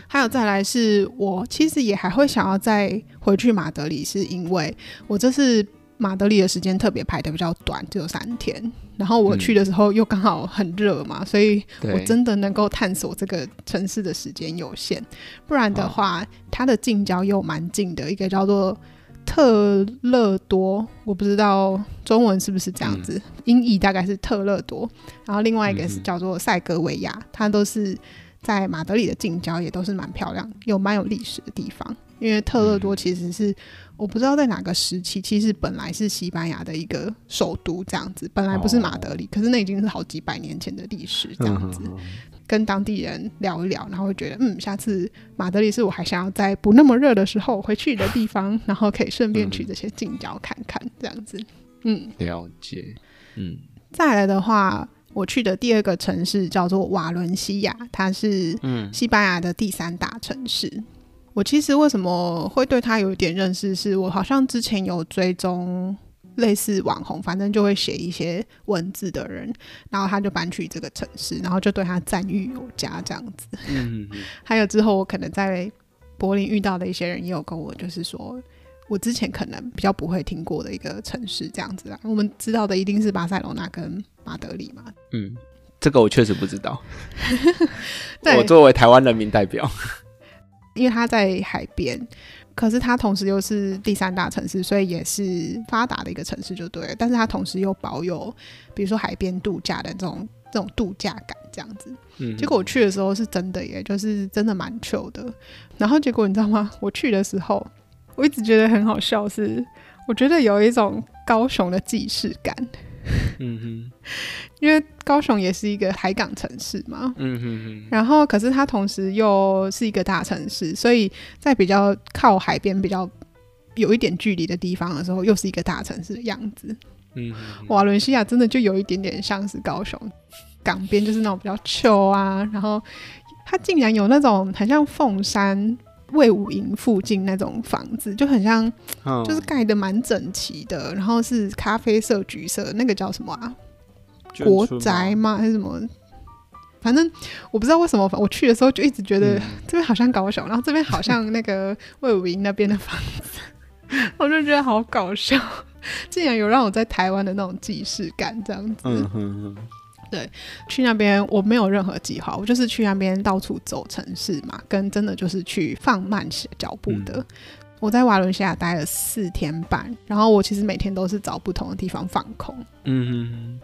还有再来是我其实也还会想要再回去马德里，是因为我这次马德里的时间特别排的比较短，只有三天。然后我去的时候又刚好很热嘛，嗯、所以我真的能够探索这个城市的时间有限。不然的话，哦、它的近郊又蛮近的，一个叫做特勒多，我不知道中文是不是这样子，嗯、音译大概是特勒多。然后另外一个是叫做塞格维亚，它都是。在马德里的近郊也都是蛮漂亮，有蛮有历史的地方。因为特勒多其实是、嗯、我不知道在哪个时期，其实本来是西班牙的一个首都这样子，本来不是马德里，哦、可是那已经是好几百年前的历史这样子。嗯、跟当地人聊一聊，然后会觉得嗯，下次马德里是我还想要在不那么热的时候回去的地方，然后可以顺便去这些近郊看看这样子。嗯，了解。嗯，再来的话。我去的第二个城市叫做瓦伦西亚，它是西班牙的第三大城市。嗯、我其实为什么会对它有一点认识，是我好像之前有追踪类似网红，反正就会写一些文字的人，然后他就搬去这个城市，然后就对他赞誉有加这样子。嗯、还有之后我可能在柏林遇到的一些人也有跟我就是说，我之前可能比较不会听过的一个城市这样子啦。我们知道的一定是巴塞罗那跟马德里嘛？嗯，这个我确实不知道。我作为台湾人民代表，因为他在海边，可是它同时又是第三大城市，所以也是发达的一个城市，就对了。但是它同时又保有，比如说海边度假的这种这种度假感，这样子。嗯，结果我去的时候是真的耶，就是真的蛮 chill 的。然后结果你知道吗？我去的时候，我一直觉得很好笑是，是我觉得有一种高雄的既视感。嗯哼，因为高雄也是一个海港城市嘛。嗯哼哼。然后，可是它同时又是一个大城市，所以在比较靠海边、比较有一点距离的地方的时候，又是一个大城市的样子。嗯哼，瓦伦西亚真的就有一点点像是高雄港边，就是那种比较丘啊。然后，它竟然有那种很像凤山。卫武营附近那种房子就很像，就是盖的蛮整齐的，然后是咖啡色、橘色，那个叫什么啊？国宅吗？还是什么？反正我不知道为什么，我去的时候就一直觉得这边好像高雄，然后这边好像那个魏武营那边的房子，我就觉得好搞笑，竟然有让我在台湾的那种既视感，这样子。嗯哼哼对，去那边我没有任何计划，我就是去那边到处走城市嘛，跟真的就是去放慢脚步的。嗯、我在瓦伦西亚待了四天半，然后我其实每天都是找不同的地方放空。嗯哼哼，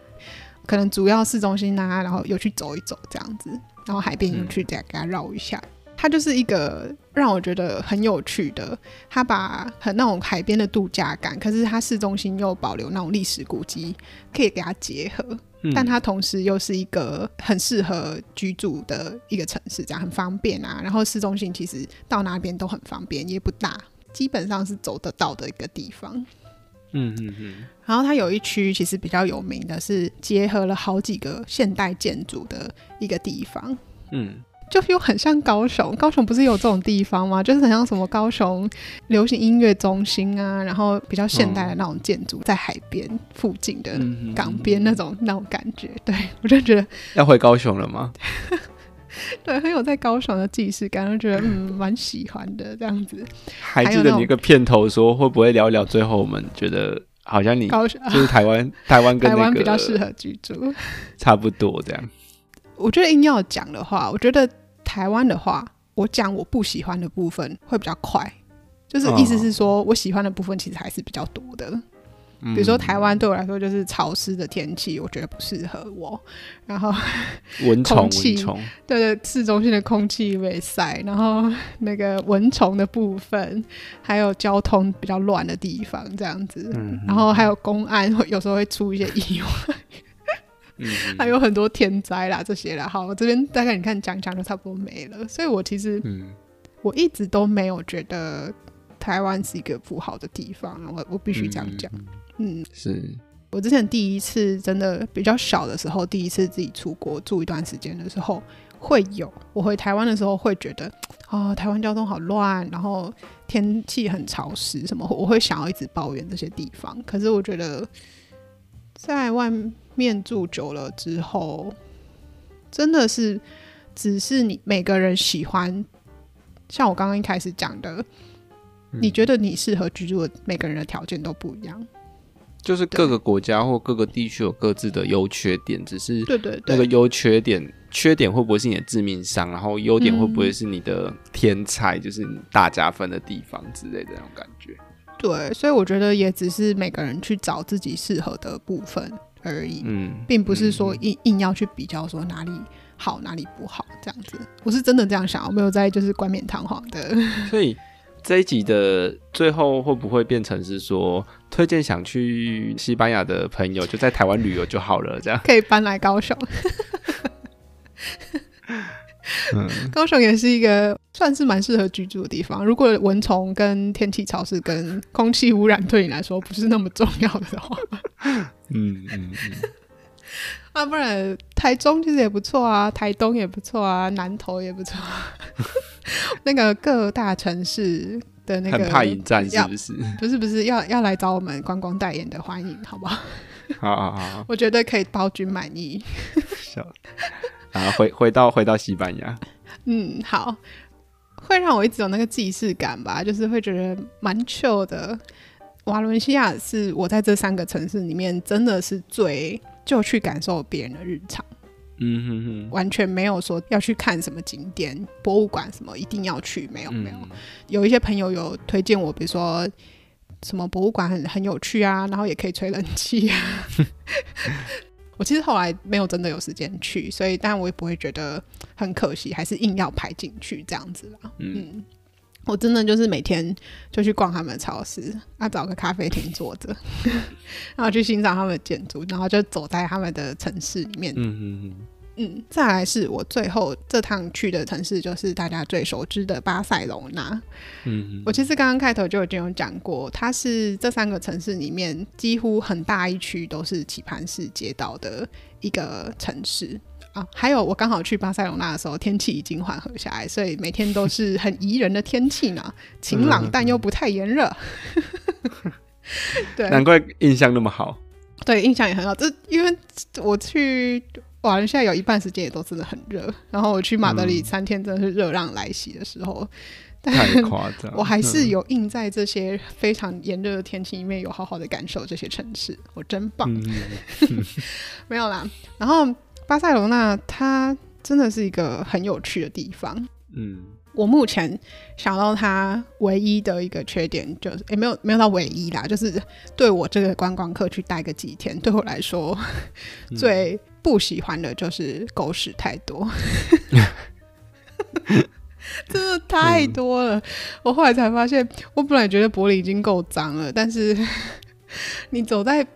可能主要市中心啊，然后又去走一走这样子，然后海边又去再给它绕一下。嗯、它就是一个让我觉得很有趣的，它把很那种海边的度假感，可是它市中心又保留那种历史古迹，可以给它结合。但它同时又是一个很适合居住的一个城市，这样很方便啊。然后市中心其实到哪边都很方便，也不大，基本上是走得到的一个地方。嗯嗯嗯。然后它有一区其实比较有名的是结合了好几个现代建筑的一个地方。嗯。就又很像高雄，高雄不是有这种地方吗？就是很像什么高雄流行音乐中心啊，然后比较现代的那种建筑，在海边附近的港边那种那种感觉。对，我就觉得要回高雄了吗？对，很有在高雄的既视感，就觉得嗯蛮喜欢的这样子。还记得你一个片头说会不会聊一聊？最后我们觉得好像你高雄就是台湾，台湾跟台湾比较适合居住，差不多这样。我觉得硬要讲的话，我觉得。台湾的话，我讲我不喜欢的部分会比较快，就是意思是说我喜欢的部分其实还是比较多的。比如说台湾对我来说就是潮湿的天气，我觉得不适合我。然后蚊虫，气蚊虫，对对，市中心的空气被晒，然后那个蚊虫的部分，还有交通比较乱的地方这样子，嗯、然后还有公安有时候会出一些意外。嗯、还有很多天灾啦，这些啦。好，我这边大概你看讲讲就差不多没了。所以我其实，嗯，我一直都没有觉得台湾是一个不好的地方。我我必须这样讲。嗯，是我之前第一次真的比较小的时候，第一次自己出国住一段时间的时候，会有我回台湾的时候会觉得啊、哦，台湾交通好乱，然后天气很潮湿，什么我会想要一直抱怨这些地方。可是我觉得在外面。住久了之后，真的是只是你每个人喜欢，像我刚刚一开始讲的，嗯、你觉得你适合居住的每个人的条件都不一样，就是各个国家或各个地区有各自的优缺点，只是对对对，那个优缺点，缺点会不会是你的致命伤，然后优点会不会是你的天才，嗯、就是你大加分的地方之类的那种感觉。对，所以我觉得也只是每个人去找自己适合的部分。而已，嗯，并不是说硬硬要去比较说哪里好哪里不好这样子，我是真的这样想，我没有在就是冠冕堂皇的。所以这一集的最后会不会变成是说，推荐想去西班牙的朋友就在台湾旅游就好了，这样 可以搬来高雄。嗯，高雄也是一个算是蛮适合居住的地方。如果蚊虫跟天气潮湿跟空气污染对你来说不是那么重要的话，嗯嗯嗯，啊，不然台中其实也不错啊，台东也不错啊，南投也不错啊。那个各大城市的那个很怕引战是不是？不是不是，要要来找我们观光代言的欢迎，好不好？好好好，我觉得可以包君满意。啊，回回到回到西班牙，嗯，好，会让我一直有那个既视感吧，就是会觉得蛮 chill 的。瓦伦西亚是我在这三个城市里面真的是最就去感受别人的日常，嗯哼哼，完全没有说要去看什么景点、博物馆什么一定要去，没有没有。有一些朋友有推荐我，比如说什么博物馆很很有趣啊，然后也可以吹冷气啊。我其实后来没有真的有时间去，所以但我也不会觉得很可惜，还是硬要排进去这样子啦。嗯，我真的就是每天就去逛他们的超市，啊，找个咖啡厅坐着，然后去欣赏他们的建筑，然后就走在他们的城市里面。嗯嗯嗯。嗯，再来是我最后这趟去的城市，就是大家最熟知的巴塞隆纳。嗯，我其实刚刚开头就已经有讲过，它是这三个城市里面几乎很大一区都是棋盘式街道的一个城市啊。还有我刚好去巴塞隆纳的时候，天气已经缓和下来，所以每天都是很宜人的天气呢，晴朗但又不太炎热。对，难怪印象那么好。对，印象也很好。这因为我去。哇！现在有一半时间也都真的很热，然后我去马德里三天真的是热浪来袭的时候，嗯、太夸张。我还是有印在这些非常炎热的天气里面，有好好的感受这些城市，我真棒。没有啦，然后巴塞罗那它真的是一个很有趣的地方。嗯。我目前想到它唯一的一个缺点就是，也、欸、没有没有到唯一啦，就是对我这个观光客去待个几天，对我来说、嗯、最不喜欢的就是狗屎太多，真的太多了。嗯、我后来才发现，我本来觉得柏林已经够脏了，但是 你走在。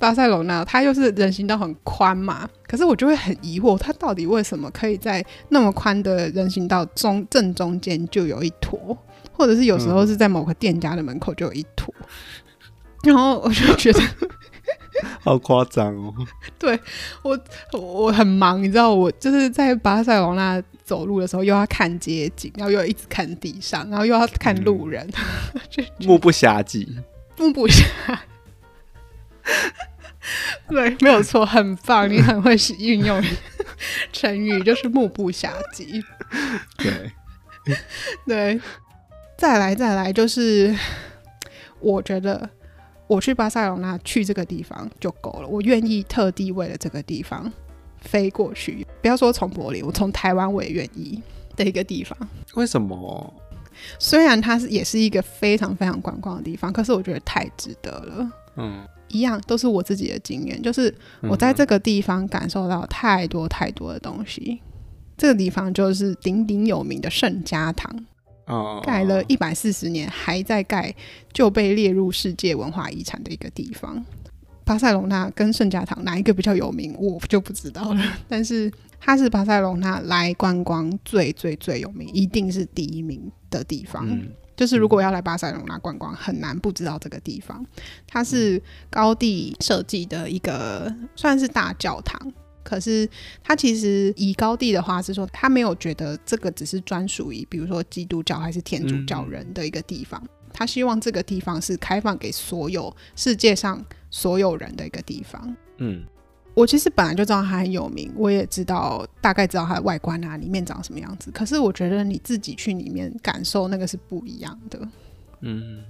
巴塞罗那，它又是人行道很宽嘛，可是我就会很疑惑，它到底为什么可以在那么宽的人行道中正中间就有一坨，或者是有时候是在某个店家的门口就有一坨，嗯、然后我就觉得 好夸张哦。对我，我很忙，你知道，我就是在巴塞罗那走路的时候，又要看街景，然后又要一直看地上，然后又要看路人，嗯、就目不暇接，目不暇。对，没有错，很棒，你很会运用成语，就是目不暇接。对，对，再来，再来，就是我觉得我去巴塞罗那去这个地方就够了，我愿意特地为了这个地方飞过去。不要说从柏林，我从台湾我也愿意的一个地方。为什么？虽然它是也是一个非常非常观光的地方，可是我觉得太值得了。嗯。一样都是我自己的经验，就是我在这个地方感受到太多太多的东西。嗯、这个地方就是鼎鼎有名的圣家堂，哦，盖了一百四十年还在盖，就被列入世界文化遗产的一个地方。巴塞隆纳跟圣家堂哪一个比较有名，我就不知道了。但是它是巴塞隆纳来观光最最最有名，一定是第一名的地方。嗯就是如果要来巴塞隆纳观光，很难不知道这个地方。它是高地设计的一个算是大教堂，可是他其实以高地的话是说，他没有觉得这个只是专属于比如说基督教还是天主教人的一个地方，他希望这个地方是开放给所有世界上所有人的一个地方。嗯。我其实本来就知道它很有名，我也知道大概知道它的外观啊，里面长什么样子。可是我觉得你自己去里面感受那个是不一样的。嗯，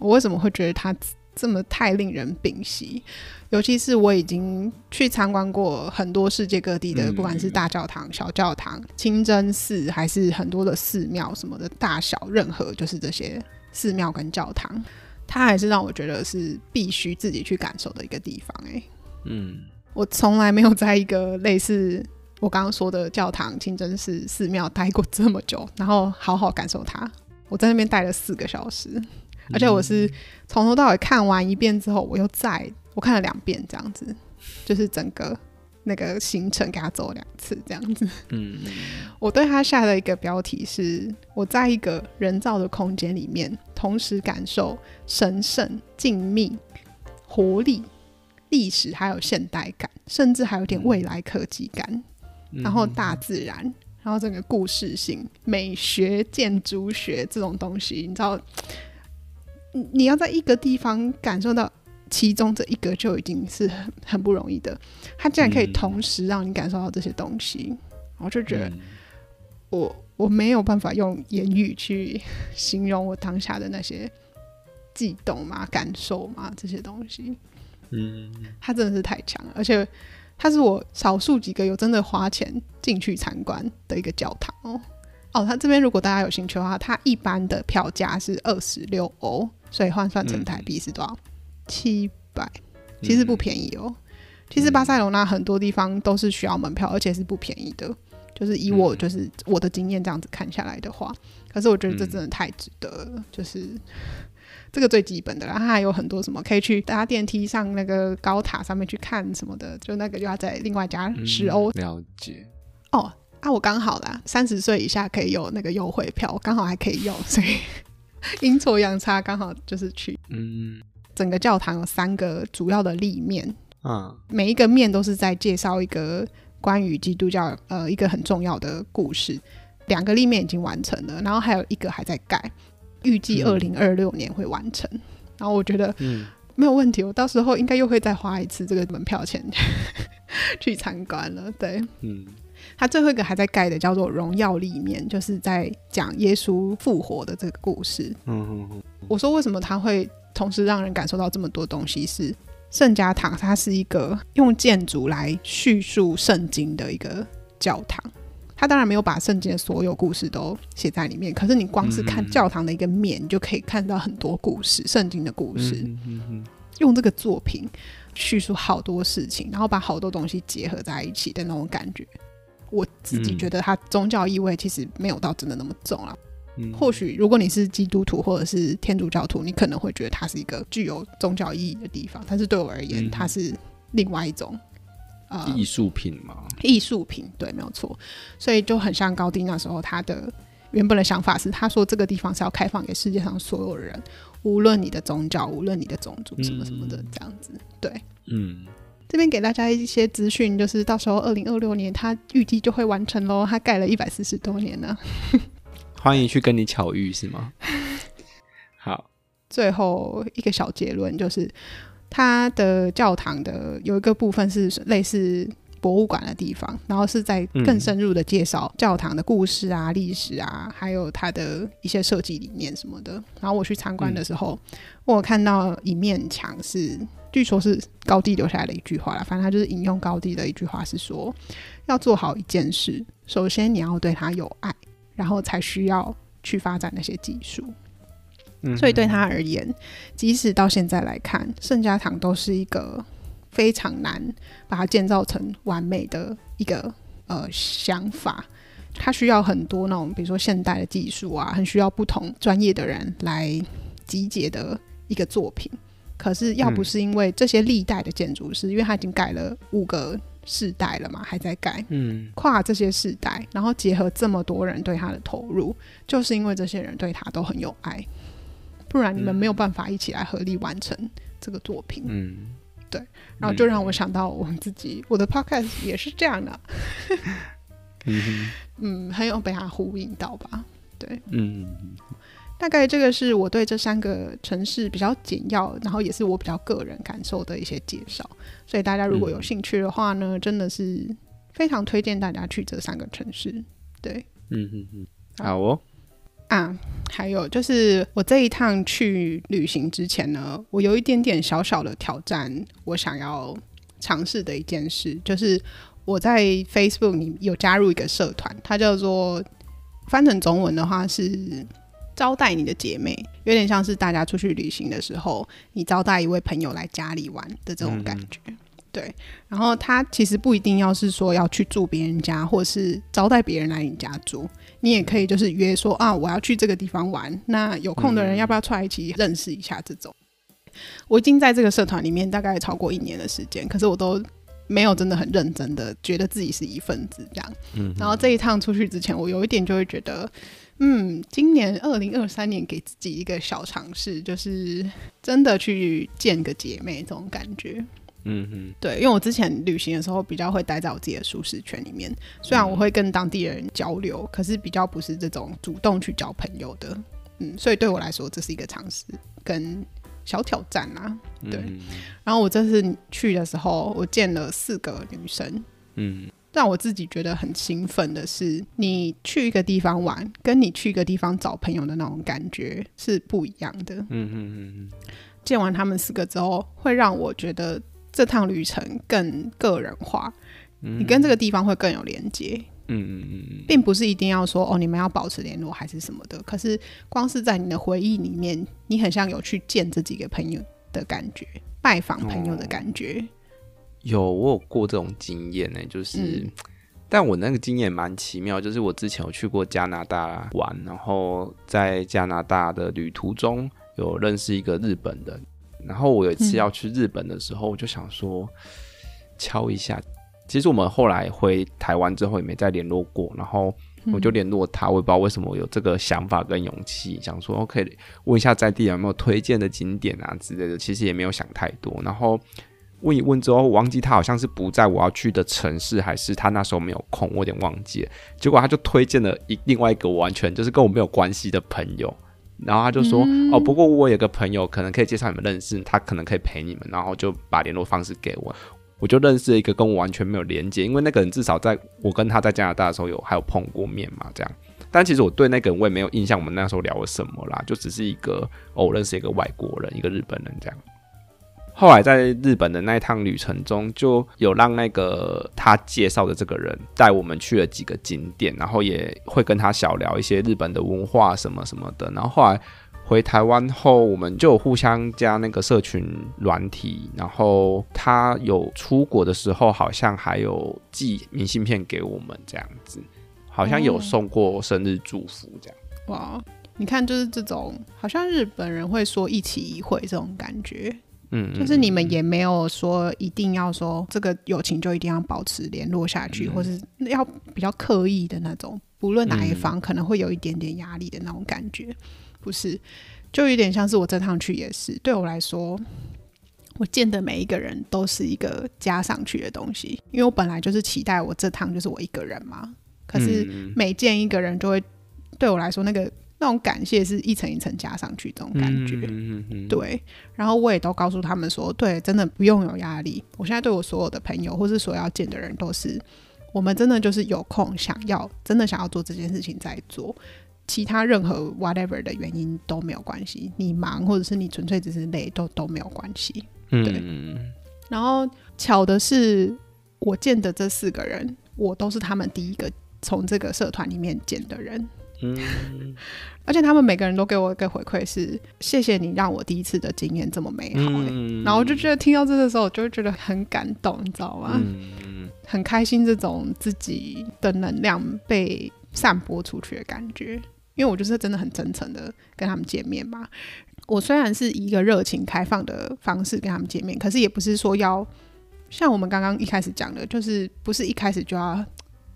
我为什么会觉得它这么太令人屏息？尤其是我已经去参观过很多世界各地的，不管是大教堂、小教堂、清真寺，还是很多的寺庙什么的，大小任何就是这些寺庙跟教堂，它还是让我觉得是必须自己去感受的一个地方。哎，嗯。我从来没有在一个类似我刚刚说的教堂、清真寺、寺庙待过这么久，然后好好感受它。我在那边待了四个小时，而且我是从头到尾看完一遍之后，我又再我看了两遍，这样子，就是整个那个行程给他走两次，这样子。嗯，我对他下的一个标题是：我在一个人造的空间里面，同时感受神圣、静谧、活力。历史还有现代感，甚至还有点未来科技感，嗯、然后大自然，然后整个故事性、美学、建筑学这种东西，你知道，你要在一个地方感受到其中这一个，就已经是很很不容易的。它竟然可以同时让你感受到这些东西，嗯、我就觉得我我没有办法用言语去 形容我当下的那些悸动嘛、感受嘛这些东西。嗯，它真的是太强了，而且它是我少数几个有真的花钱进去参观的一个教堂哦。哦，它这边如果大家有兴趣的话，它一般的票价是二十六欧，所以换算成台币是多少？七百、嗯，其实不便宜哦。其实巴塞罗那很多地方都是需要门票，而且是不便宜的。就是以我就是我的经验这样子看下来的话，可是我觉得这真的太值得了，嗯、就是这个最基本的啦。它还有很多什么可以去搭电梯上那个高塔上面去看什么的，就那个就要再另外加十欧、嗯。了解哦，啊，我刚好啦，三十岁以下可以有那个优惠票，我刚好还可以用，所以 阴错阳差刚好就是去。嗯，整个教堂有三个主要的立面，嗯，每一个面都是在介绍一个。关于基督教，呃，一个很重要的故事，两个立面已经完成了，然后还有一个还在盖，预计二零二六年会完成。嗯、然后我觉得，嗯，没有问题，我到时候应该又会再花一次这个门票钱 去参观了。对，嗯，他最后一个还在盖的叫做荣耀里面，就是在讲耶稣复活的这个故事。嗯嗯嗯，我说为什么他会同时让人感受到这么多东西是？圣家堂它是一个用建筑来叙述圣经的一个教堂，它当然没有把圣经的所有故事都写在里面，可是你光是看教堂的一个面，你就可以看到很多故事，圣经的故事。用这个作品叙述好多事情，然后把好多东西结合在一起的那种感觉，我自己觉得它宗教意味其实没有到真的那么重啊。或许如果你是基督徒或者是天主教徒，你可能会觉得它是一个具有宗教意义的地方，但是对我而言，它是另外一种呃艺术品嘛。艺术品，对，没有错。所以就很像高迪那时候他的原本的想法是，他说这个地方是要开放给世界上所有人，无论你的宗教，无论你的种族什么什么的这样子。对，嗯，这边给大家一些资讯，就是到时候二零二六年他预计就会完成喽，他盖了一百四十多年呢。欢迎去跟你巧遇是吗？好，最后一个小结论就是，它的教堂的有一个部分是类似博物馆的地方，然后是在更深入的介绍教堂的故事啊、历史啊，还有它的一些设计理念什么的。然后我去参观的时候，嗯、我看到一面墙是，据说是高地留下来的一句话啦，反正他就是引用高地的一句话是说，要做好一件事，首先你要对他有爱。然后才需要去发展那些技术，嗯，所以对他而言，即使到现在来看，圣家堂都是一个非常难把它建造成完美的一个呃想法。它需要很多那种，比如说现代的技术啊，很需要不同专业的人来集结的一个作品。可是要不是因为这些历代的建筑师，嗯，因为他已经改了五个。世代了嘛，还在改，嗯，跨这些世代，然后结合这么多人对他的投入，就是因为这些人对他都很有爱，不然你们没有办法一起来合力完成这个作品，嗯，对，然后就让我想到我自己，我的 podcast 也是这样的，嗯，嗯，很有被他呼应到吧，对，嗯。大概这个是我对这三个城市比较简要，然后也是我比较个人感受的一些介绍。所以大家如果有兴趣的话呢，嗯、真的是非常推荐大家去这三个城市。对，嗯嗯嗯，好哦。啊，还有就是我这一趟去旅行之前呢，我有一点点小小的挑战，我想要尝试的一件事，就是我在 Facebook 里有加入一个社团，它叫做翻成中文的话是。招待你的姐妹，有点像是大家出去旅行的时候，你招待一位朋友来家里玩的这种感觉。嗯、对，然后他其实不一定要是说要去住别人家，或是招待别人来你家住，你也可以就是约说啊，我要去这个地方玩，那有空的人要不要出来一起认识一下？这种，嗯、我已经在这个社团里面大概超过一年的时间，可是我都没有真的很认真的觉得自己是一份子这样。嗯，然后这一趟出去之前，我有一点就会觉得。嗯，今年二零二三年给自己一个小尝试，就是真的去见个姐妹这种感觉。嗯哼，对，因为我之前旅行的时候比较会待在我自己的舒适圈里面，虽然我会跟当地人交流，嗯、可是比较不是这种主动去交朋友的。嗯，所以对我来说这是一个尝试跟小挑战啊。对，嗯、然后我这次去的时候，我见了四个女生。嗯。让我自己觉得很兴奋的是，你去一个地方玩，跟你去一个地方找朋友的那种感觉是不一样的。嗯嗯嗯嗯。见完他们四个之后，会让我觉得这趟旅程更个人化，你跟这个地方会更有连接。嗯嗯嗯，并不是一定要说哦，你们要保持联络还是什么的。可是光是在你的回忆里面，你很像有去见这几个朋友的感觉，拜访朋友的感觉。有，我有过这种经验呢，就是但我那个经验蛮奇妙，就是我之前有去过加拿大玩，然后在加拿大的旅途中有认识一个日本人，然后我有一次要去日本的时候，我就想说敲一下。其实我们后来回台湾之后也没再联络过，然后我就联络他，我也不知道为什么我有这个想法跟勇气，想说 OK 问一下在地有没有推荐的景点啊之类的，其实也没有想太多，然后。问一问之后，我忘记他好像是不在我要去的城市，还是他那时候没有空，我有点忘记了。结果他就推荐了一另外一个完全就是跟我没有关系的朋友，然后他就说：“嗯、哦，不过我有个朋友可能可以介绍你们认识，他可能可以陪你们。”然后就把联络方式给我，我就认识了一个跟我完全没有连接，因为那个人至少在我跟他在加拿大的时候有还有碰过面嘛，这样。但其实我对那个人我也没有印象，我们那时候聊了什么啦，就只是一个哦，我认识一个外国人，一个日本人这样。后来在日本的那一趟旅程中，就有让那个他介绍的这个人带我们去了几个景点，然后也会跟他小聊一些日本的文化什么什么的。然后后来回台湾后，我们就互相加那个社群软体。然后他有出国的时候，好像还有寄明信片给我们，这样子，好像有送过生日祝福这样。哇，你看，就是这种好像日本人会说一起一会这种感觉。嗯，就是你们也没有说一定要说这个友情就一定要保持联络下去，嗯、或是要比较刻意的那种，不论哪一方可能会有一点点压力的那种感觉，不是？就有点像是我这趟去也是，对我来说，我见的每一个人都是一个加上去的东西，因为我本来就是期待我这趟就是我一个人嘛，可是每见一个人就会对我来说那个。那种感谢是一层一层加上去，这种感觉，对。然后我也都告诉他们说，对，真的不用有压力。我现在对我所有的朋友，或是所要见的人，都是我们真的就是有空想要，真的想要做这件事情在做。其他任何 whatever 的原因都没有关系，你忙或者是你纯粹只是累，都都没有关系。对。嗯、然后巧的是，我见的这四个人，我都是他们第一个从这个社团里面见的人。嗯，而且他们每个人都给我一个回馈是谢谢你让我第一次的经验这么美好，欸，嗯，然后我就觉得听到这个的时候，我就会觉得很感动，你知道吗？嗯，很开心这种自己的能量被散播出去的感觉，因为我就是真的很真诚的跟他们见面嘛。我虽然是以一个热情开放的方式跟他们见面，可是也不是说要像我们刚刚一开始讲的，就是不是一开始就要。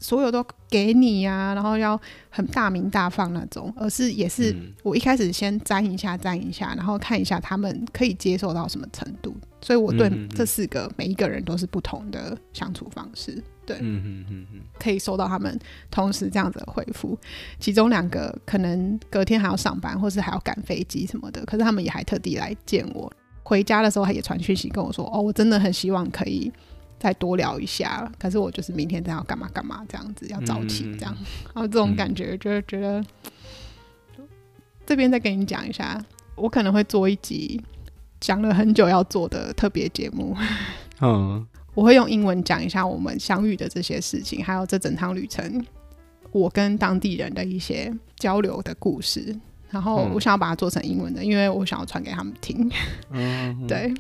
所有都给你呀、啊，然后要很大名大放那种，而是也是我一开始先沾一下沾一下，然后看一下他们可以接受到什么程度。所以我对这四个每一个人都是不同的相处方式，对，嗯嗯嗯可以收到他们同时这样子的回复。其中两个可能隔天还要上班，或是还要赶飞机什么的，可是他们也还特地来见我。回家的时候，他也传讯息跟我说：“哦，我真的很希望可以。”再多聊一下，可是我就是明天这样要干嘛干嘛这样子，要早起这样，嗯、然后这种感觉就是觉得，嗯、这边再跟你讲一下，我可能会做一集讲了很久要做的特别节目，嗯，我会用英文讲一下我们相遇的这些事情，还有这整趟旅程我跟当地人的一些交流的故事，然后我想要把它做成英文的，因为我想要传给他们听，嗯，对。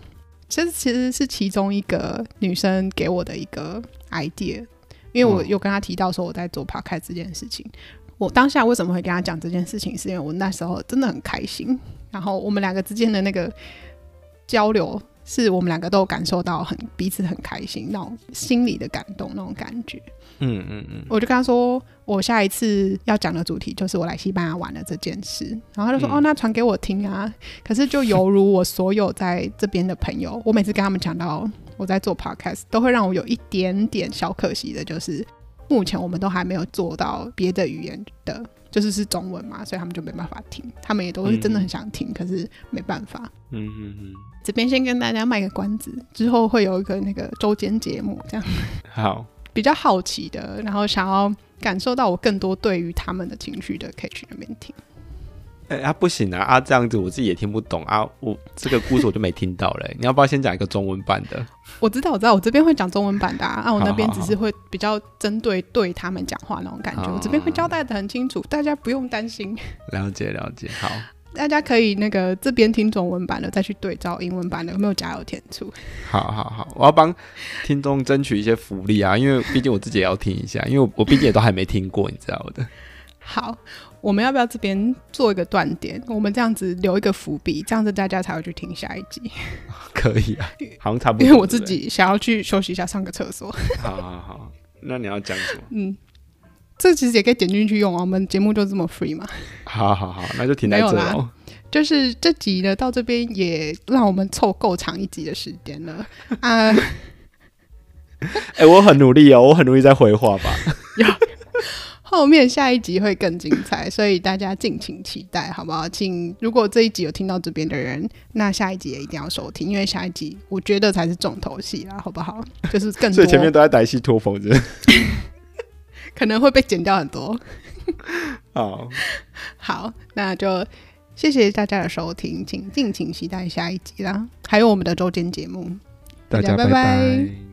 这其实是其中一个女生给我的一个 idea，因为我有跟她提到说我在做 podcast 这件事情。我当下为什么会跟她讲这件事情，是因为我那时候真的很开心，然后我们两个之间的那个交流，是我们两个都感受到很彼此很开心那种心里的感动那种感觉。嗯嗯嗯，我就跟他说，我下一次要讲的主题就是我来西班牙玩的这件事，然后他就说，嗯、哦，那传给我听啊。可是就犹如我所有在这边的朋友，我每次跟他们讲到我在做 podcast，都会让我有一点点小可惜的，就是目前我们都还没有做到别的语言的，就是是中文嘛，所以他们就没办法听。他们也都是真的很想听，嗯、可是没办法。嗯嗯嗯。这边先跟大家卖个关子，之后会有一个那个周间节目，这样好。比较好奇的，然后想要感受到我更多对于他们的情绪的，可以去那边听。哎、欸、啊，不行啊！啊，这样子我自己也听不懂啊。我这个故事我就没听到嘞。你要不要先讲一个中文版的？我知道，我知道，我这边会讲中文版的啊。啊，我那边只是会比较针对对他们讲话那种感觉。好好好，我这边会交代的很清楚，大家不用担心。了解了解，好。大家可以那个这边听中文版的，再去对照英文版的有没有加油添醋。好好好，我要帮听众争取一些福利啊，因为毕竟我自己也要听一下，因为我我毕竟也都还没听过，你知道的。好，我们要不要这边做一个断点？我们这样子留一个伏笔，这样子大家才会去听下一集。可以啊，好像差不多。因为我自己想要去休息一下，上个厕所。好好好，那你要讲什么？嗯，这其实也可以点进去用啊。我们节目就这么 free 嘛。好好好，那就停在这里。就是这集呢，到这边也让我们凑够长一集的时间了 啊。哎，我很努力哦，我很努力在回话吧。后面下一集会更精彩，所以大家敬请期待，好不好？请如果这一集有听到这边的人，那下一集也一定要收听，因为下一集我觉得才是重头戏啦，好不好？就是更多，所以前面都在歹戏拖棚子，可能会被剪掉很多。好，好，那就谢谢大家的收听，请敬请期待下一集啦，还有我们的周间节目，大家拜拜。拜拜。